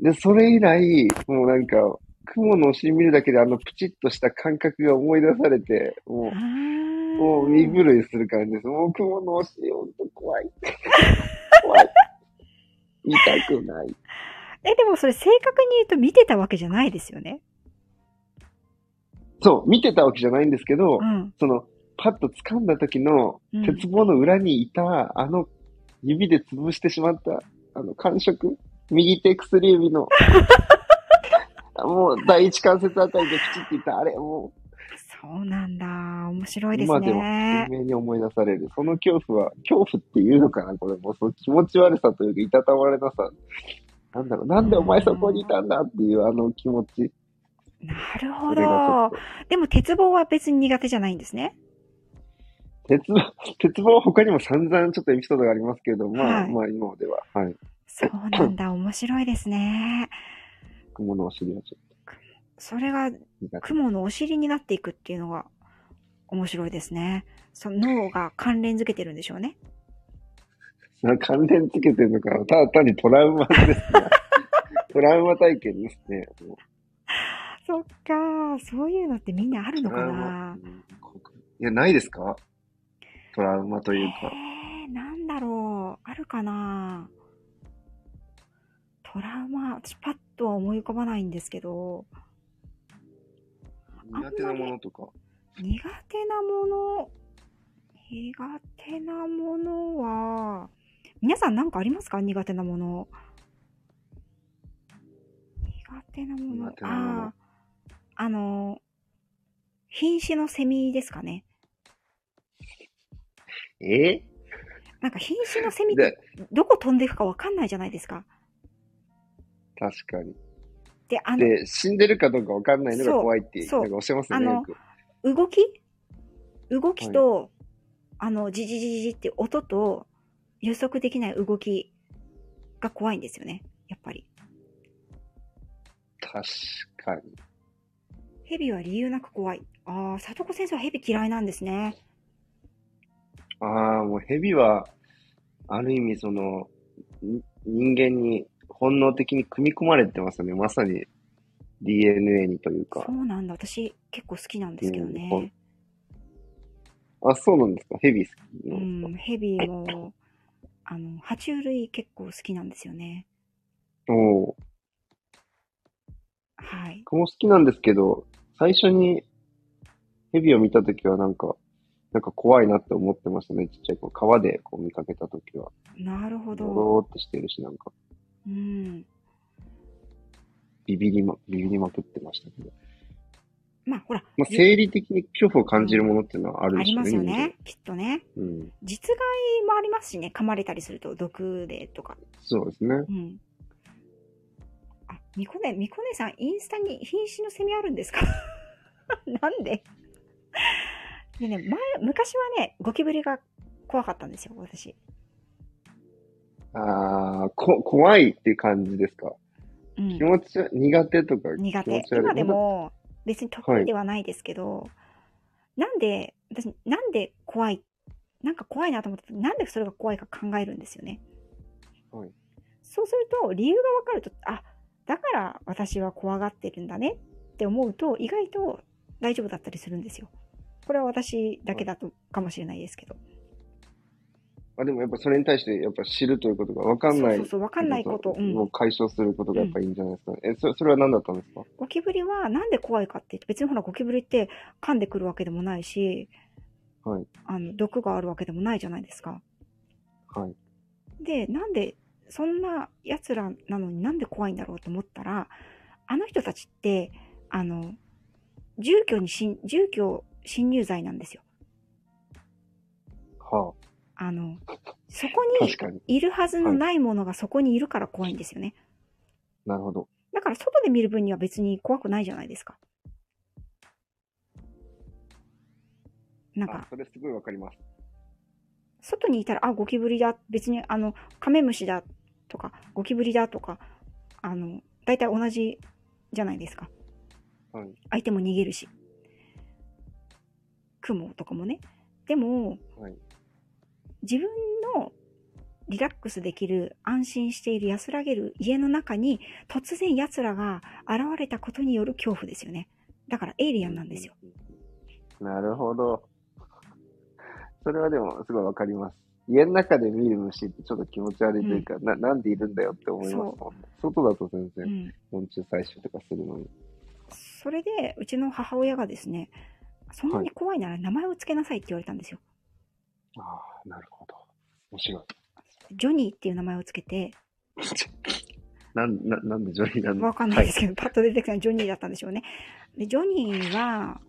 で、それ以来、もうなんか、雲のお尻見るだけであのプチッとした感覚が思い出されて、もあう、ーもう身震いする感じです。もう雲のお尻、ほんと怖い。怖い。見たくない。え、でもそれ正確に言うと見てたわけじゃないですよね。そう、見てたわけじゃないんですけど、うん。その、パッと掴んだ時のうん鉄棒の裏にいた、あの、指で潰してしまった、あの、感触右手薬指の、もう第一関節あたりでプチっていった、あれ、もそうなんだ。面白う、いです今でもね鮮。明に思い出される。その恐怖は、恐怖っていうのかなこれもうその気持ち悪さというか、いたたまれなさ。なんだろう、なんでお前そこにいたんだっていうあの気持ち。なるほどと。でも鉄棒は別に苦手じゃないんですね。鉄棒、鉄棒は他にも散々ちょっとエピソードがありますけど、まあ、はいまあ今までは、はい。そうなんだ。面白いですね。雲のお尻はちょっそれが。雲のお尻になっていくっていうのが面白いですね。その脳が関連づけてるんでしょうね。関連つけてるのかなただ単にトラウマですね。トラウマ体験ですね。そっか。そういうのってみんなあるのかなうんいや、ないですか？トラウマというか。えー、なんだろう。あるかなトラウマ、私パッとは思い浮かばないんですけど、苦手なものとか。苦手なもの、苦手なものは、皆さん何かありますか？苦手なもの。苦手なもの。苦手なものああ、あの、瀕死のセミですかね。え？なんか瀕死のセミってで、どこ飛んでいくかわかんないじゃないですか。確かに。で、あの、で、死んでるかどうかわかんないのが怖いって、なんかおっしゃいますよね、あの。動き？動きと、あの、じじじじじって音と予測できない動きが怖いんですよね。やっぱり。確かに。蛇は理由なく怖い。ああ、里子先生は蛇嫌いなんですね。ああ、もう蛇は、ある意味その、に人間に本能的に組み込まれてますよね。まさに DNA にというかそ。うなんだ。私結構好きなんですけどうんね。あ、そうなんですか？蛇好きうなんですん、蛇も、あの、爬虫類結構好きなんですよね。か、おーはい。僕も好きなんですけど、最初に蛇を見たときはなんか、なんか怖いなって思ってましたね、ちっちゃい頃。川でこう見かけたときは。なるほドど。ローってしてるし、なんか、うん。ビビりま、ビビりまくってましたけど。まあ、ほら、まあ、生理的に恐怖を感じるものっていうのはあるありでしょうね。ますよね。きっとね。うん。実害もありますしね。噛まれたりすると、毒でとか。そうですね。うん。あ、みこね、みこねさん、インスタに瀕死のセミあるんですか？なんで？でね、前、昔はね、ゴキブリが怖かったんですよ、私。ああ、こ、怖いっていう感じですか？うん気。持ちは苦手とか苦手今でも、別に得意ではないですけど、なんで、私、なんで怖い、なんか怖いなと思って、なんでそれが怖いか考えるんですよね。はいそうすると、理由がわかると、あ、だから私は怖がってるんだねって思うと、意外と大丈夫だったりするんですよ。これは私だけだと、かもしれないですけど。あ、でもやっぱそれに対してやっぱ知るということが分かんない。そうそうそう、わかんないこと。うんを解消することがやっぱいいんじゃないですかね。え、そそれは何だったんですか？ゴキブリはなんで怖いかって言って、別にほらゴキブリって噛んでくるわけでもないし、はい。あの、毒があるわけでもないじゃないですか。はい。で、なんで、そんな奴らなのになんで怖いんだろうと思ったら、あの人たちって、あの、住居にし住居侵入罪なんですよ。はあの、そこあ。に確かに。いるはずのないものがそこにいるから怖いんですよね。なるほど。だから外で見る分には別に怖くないじゃないですか。なんあか、、それすごいわかります。外にいたら、あ、ゴキブリだ。別に、あの、カメムシだとか、ゴキブリだとか、あの、大体同じじゃないですか。はい。相手も逃げるし。雲とかもね。でも、はい。自分のリラックスできる、安心している、安らげる家の中に、突然奴らが現れたことによる恐怖ですよね。だからエイリアンなんですよ。なるほど。それはでも、すごいわかります。家の中で見る虫ってちょっと気持ち悪いというか、な、なんでいるんだよって思いますもんね。外だと全う然、ん。昆虫採集とかするのに。それで、うちの母親がですね、そんなに怖いなら名前を付けなさいって言われたんですよ。ああ、なるほど。面白い。ジョニーっていう名前を付けて、なん、な、なんでジョニーなの？わかんないですけど、パッと出てきたのはジョニーだったんでしょうね。で、ジョニーは、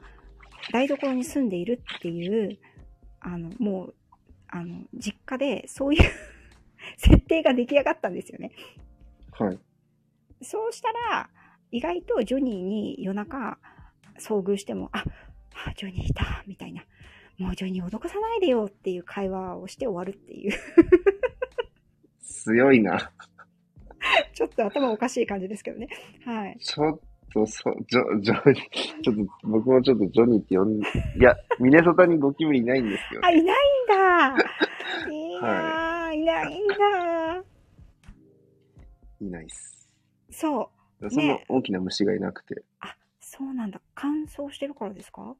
台所に住んでいるっていう、あの、もう、あの、実家で、そういう 設定が出来上がったんですよね。はい。はい。そうしたら、意外とジョニーに夜中遭遇しても、あ、あジョニーいた、みたいな。もうジョニー脅かさないでよっていう会話をして終わるっていう。強いな。ちょっと頭おかしい感じですけどね。はい。ちょっと、そう、ジョ、ジョニー、ちょっと、僕もちょっとジョニーって呼ん、いや、ミネソタにゴキブリいないんですよ、あ、いないんだいいなぁ、い、ないんだいないっす。そう。そんなね大きな虫がいなくて。あ、そうなんだ。乾燥してるからですか？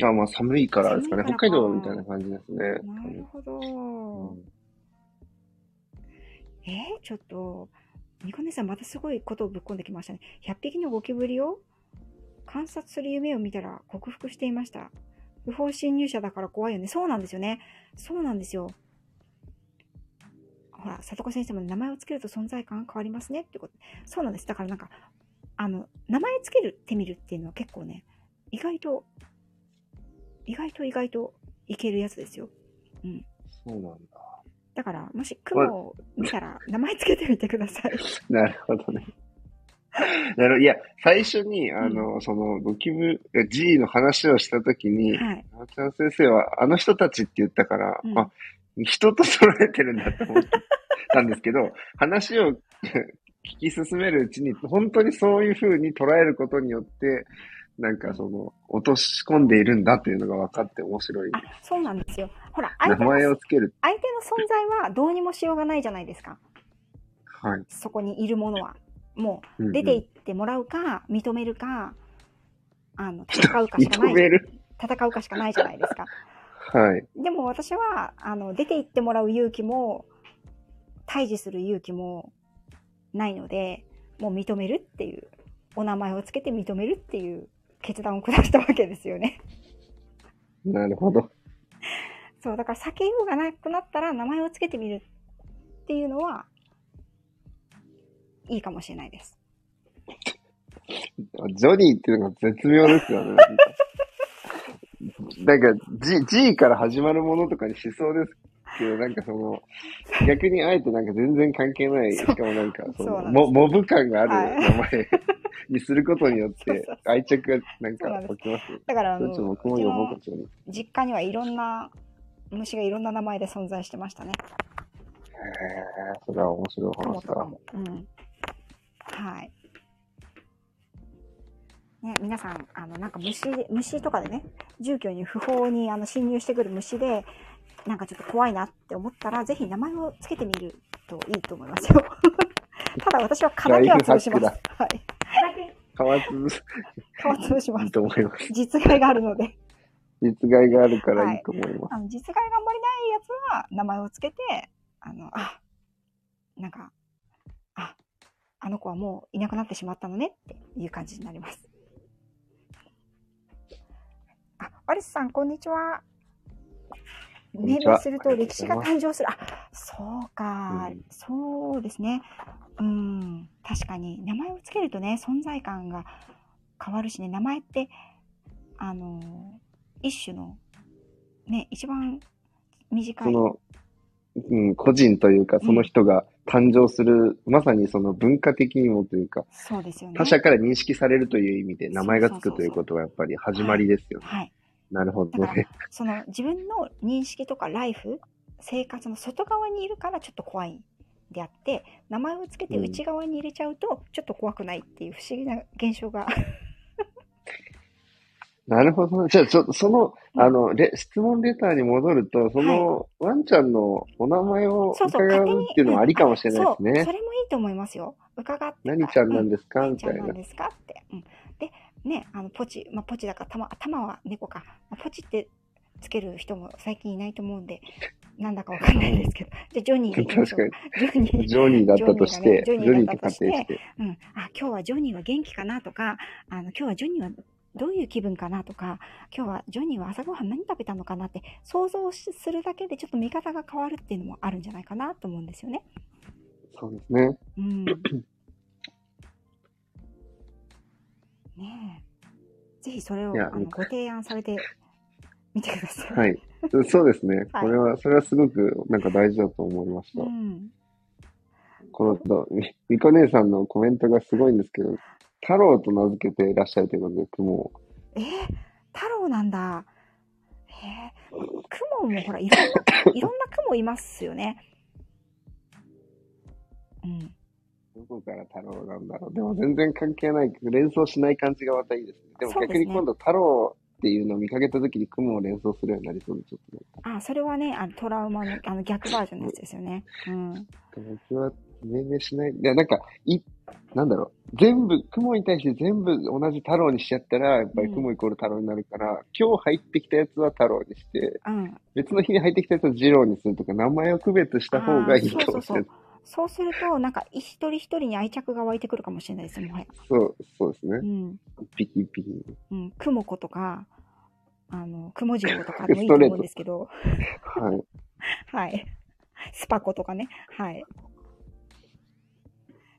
あ、まあ寒いからですかね。か北海道みたいな感じですね。なるほど。うんえー、ちょっと、ニコネさんまたすごいことをぶっ込んできましたね。100匹のゴキブリを観察する夢を見たら克服していました。不法侵入者だから怖いよね。そうなんですよね。そうなんですよ。ほら、里子先生も名前をつけると存在感変わりますねってこと。そうなんです。だからなんか、あの、名前つけるってみるっていうのは結構ね、意外と、意外と意外といけるやつですよ。そうなんだ。だから、もし雲を見たら名前つけてみてください。なるほどね。なるいや、最初に、あの、その、ゴキブリ、G の話をしたときに、はい。あちゃん先生は、あの人たちって言ったから、うんあ、人と揃えてるんだと思ったんですけど、話を聞き進めるうちに、本当にそういう風に捉えることによって、なんかその、落とし込んでいるんだっていうのが分かって面白い。あ、そうなんですよ。ほら、名相手の前をつける。相手の存在はどうにもしようがないじゃないですか。はい。そこにいるものは。もう出て行ってもらうか、認めるか、あの、戦うかしかない。認める？戦うかしかないじゃないですか。はい。でも私は、あの、出て行ってもらう勇気も、対峙する勇気もないので、もう認めるっていう、お名前をつけて認めるっていう決断を下したわけですよね。なるほど。そう、だから避けようがなくなったら名前をつけてみるっていうのは、いいかもしれないです。ジョニーっていうのが絶妙ですよね。なんか、G、G から始まるものとかにしそうですけど、なんかその、逆にあえてなんか全然関係ない、しかもなんか、その、そモモブ感があるはい名前にすることによって、愛着がなんか起きますよ。だから、あの、僕も呼ぼうか、のジョニー。実家にはいろんな虫がいろんな名前で存在してましたね。へーそれは面白い話だ。うん。はい。ね、皆さん、あの、なんか虫、虫とかでね、住居に不法にあの侵入してくる虫で、なんかちょっと怖いなって思ったら、ぜひ名前をつけてみるといいと思いますよ。ただ私はかなりは潰します。はい。変わつ皮潰します。いいと思います。実害があるので。実害があるからいいと思います。あの実害があんまりないやつは名前をつけて、あの、あ、なんか、あ、あの子はもういなくなってしまったのねっていう感じになります。あ、ワリスさん、こんにちは。命名すると歴史が誕生する。あ、そうか、うんそうですね。うん、確かに。名前をつけるとね、存在感が変わるしね、名前って、あの、一種の、ね、一番短い。その、うん、個人というか、その人が誕生する、まさにその文化的にもというか、そうですよね。他者から認識されるという意味で名前がつくということはやっぱり始まりですよね。はい。なるほどね。、その自分の認識とかライフ、生活の外側にいるからちょっと怖いんであって、名前をつけてうん内側に入れちゃうと、ちょっと怖くないっていう不思議な現象が。なるほど。じゃあ、ちょ、その、あの、レ、質問レターに戻ると、その、ワンちゃんのお名前を伺う。っていうのはありかもしれないですそう、ねそ。れもいいと思いますよ。伺って。何ちゃんなんですか？何みたいな。ちゃんなんですか？って。うん、で、ね、あの、ポチ、まあ、ポチだから、たま、頭は猫か。まあポチってつける人も最近いないと思うんで、なんだかわかんないですけど。じゃあ、ジョニーでいきましょうか。ジョニー。ジョニーだったとして、ジジョニーと仮定して。うん、あ今日はジョニーは元気かなとかあの今日はジョニーはどういう気分かなとか今日はジョニーは朝ごはん何食べたのかなって想像しするだけでちょっと見方が変わるっていうのもあるんじゃないかなと思うんですよね。そうですね。うん、ねえぜひそれをあのご提案されてみてください。はい。そうですね。はいこれは、それはすごく、なんか大事だと思いました。うん、このと、みみこ姉さんのコメントがすごいんですけど、太郎と名付けていらっしゃるということで、雲を。え？ー、太郎なんだ。へえ、雲もほらいろんな、いろんな雲いますよね。うん。どこから太郎なんだろう。でも全然関係ない、連想しない感じがまたいいですね。でも逆に今度太郎っていうのを見かけた時に雲を連想するようになりそうで、ちょっとね。あ、それはね、あのトラウマのあの逆バージョンのやつですよね。うん。僕は命名しない。いや、なんか、い、なんだろう。全部、雲に対して全部同じ太郎にしちゃったら、やっぱり雲イコール太郎になるから、今日入ってきたやつは太郎にして、うん。別の日に入ってきたやつは二郎にするとか、名前を区別した方がいいかもしれない。そうすると、なんか一人一人に愛着が湧いてくるかもしれないです、もはや。そう、そうですね。うん。一匹一匹。うん。クモコとか、あの、クモジロとかでもいいと思うんですけど、はい。はい。スパコとかね。はい。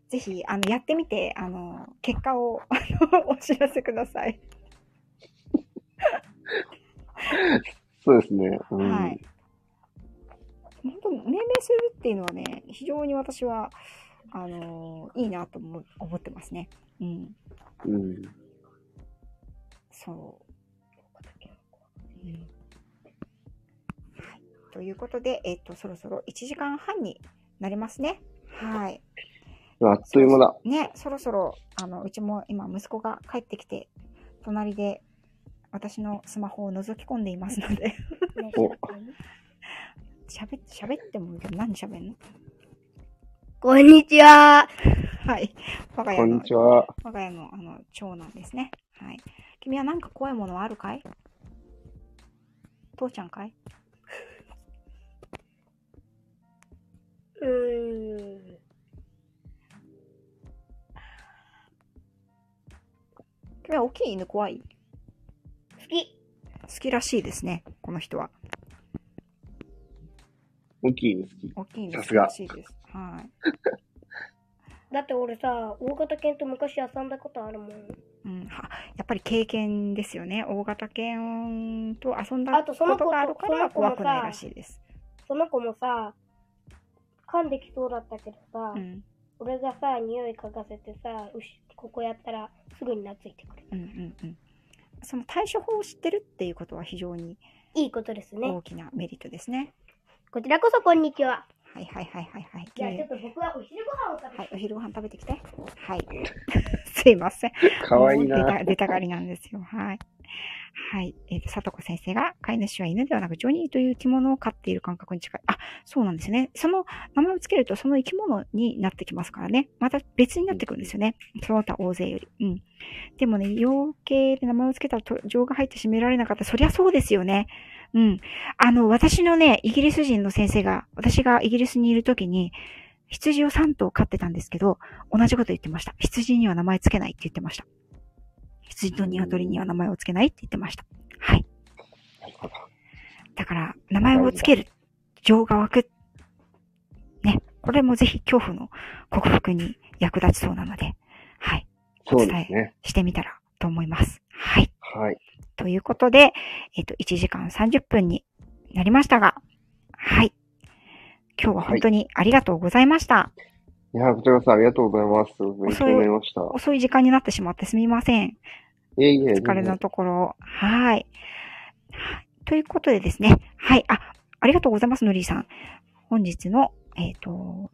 ぜひ、あの、やってみて、あの、結果を、あの、お知らせください。そうですね。うん、はい。本当、命名するっていうのはね、非常に私は、あのいいなと思思ってますね。うん。うん。そう。うん。はい。ということで、えっと、そろそろ1時間半になりますね。はい。あっという間だ。ね、そろそろ、あの、うちも今、息子が帰ってきて、隣で私のスマホを覗き込んでいますのでお、喋って、喋ってもいいけど、何喋んの？こんにちは。はい。我がこん家のにちは。我が家のあの長男ですね。はい。君は何か怖いものはあるかい？父ちゃんかい？うーん。君は大きい犬怖い？好き。好きらしいですね、この人は。大きいの好き。大きい犬好きさすがらしいです。はい。だって俺さ、大型犬と昔遊んだことあるもん。うん、はやっぱり経験ですよね。大型犬と遊んだこあとその子とがあるからその子もさ怖くないらしいです。その子もさ、噛んできそうだったけどさ、うん。俺がさ、匂い嗅がせてさ、うし、ここやったらすぐに懐いてくる。うんうんうん。その対処法を知ってるっていうことは非常にいいことですね。大きなメリットですね。こちらこそこんにちは。はいはいはいはいはい。じゃあちょっと僕はお昼ご飯を食べて、はい、お昼ご飯食べてきて。はい。すいません。かわいいな。た出たがりなんですよ。はい。はい。えっ、と、さとこ先生が、飼い主は犬ではなく、ジョニーという生き物を飼っている感覚に近い。あ、そうなんですね。その名前をつけると、その生き物になってきますからね。また別になってくるんですよね。その他大勢より。うん。でもね、養鶏で名前をつけたら情が入って締められなかった。そりゃそうですよね。うん。あの、私のね、イギリス人の先生が、私がイギリスにいるときに、羊を3頭飼ってたんですけど、同じこと言ってました。羊には名前つけないって言ってました。羊と鶏には名前をつけないって言ってました。はい。だから、名前をつける。情が湧く。ね。これもぜひ恐怖の克服に役立ちそうなので、はい。そうですね。してみたらと思います。はい。はい。ということで、えっと、1時間30分になりましたが、はい。今日は本当にありがとうございました。いや、こちらこそありがとうございます。勉強になりました。遅い時間になってしまってすみません。いえいえ、お疲れのところ。はい。ということでですね。はい。あ、ありがとうございます、のりーさん。本日の、えっ、ー、と、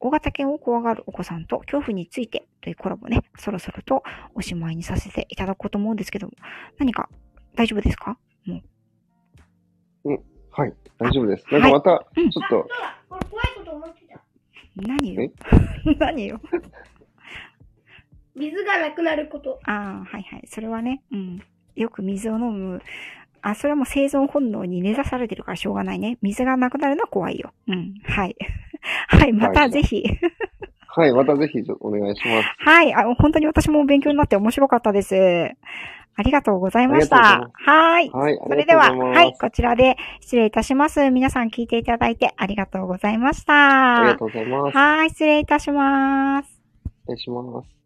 大型犬を怖がるお子さんと恐怖についてというコラボね、そろそろとおしまいにさせていただこうと思うんですけども、何か大丈夫ですか？もう。うん、はい、大丈夫です。なんかまた、ちょっと。何よ？何よ？水がなくなること。ああ、はいはい。それはね、うん。よく水を飲む。あ、それはもう生存本能に根ざされてるからしょうがないね。水がなくなるのは怖いよ。うん。はい。はい、またぜひ。はい、またぜひお願いします。はい、あ、本当に私も勉強になって面白かったです。ありがとうございました。はい。はい。それでは、はい、こちらで失礼いたします。皆さん聞いていただいてありがとうございました。ありがとうございます。はい、失礼いたします。失礼します。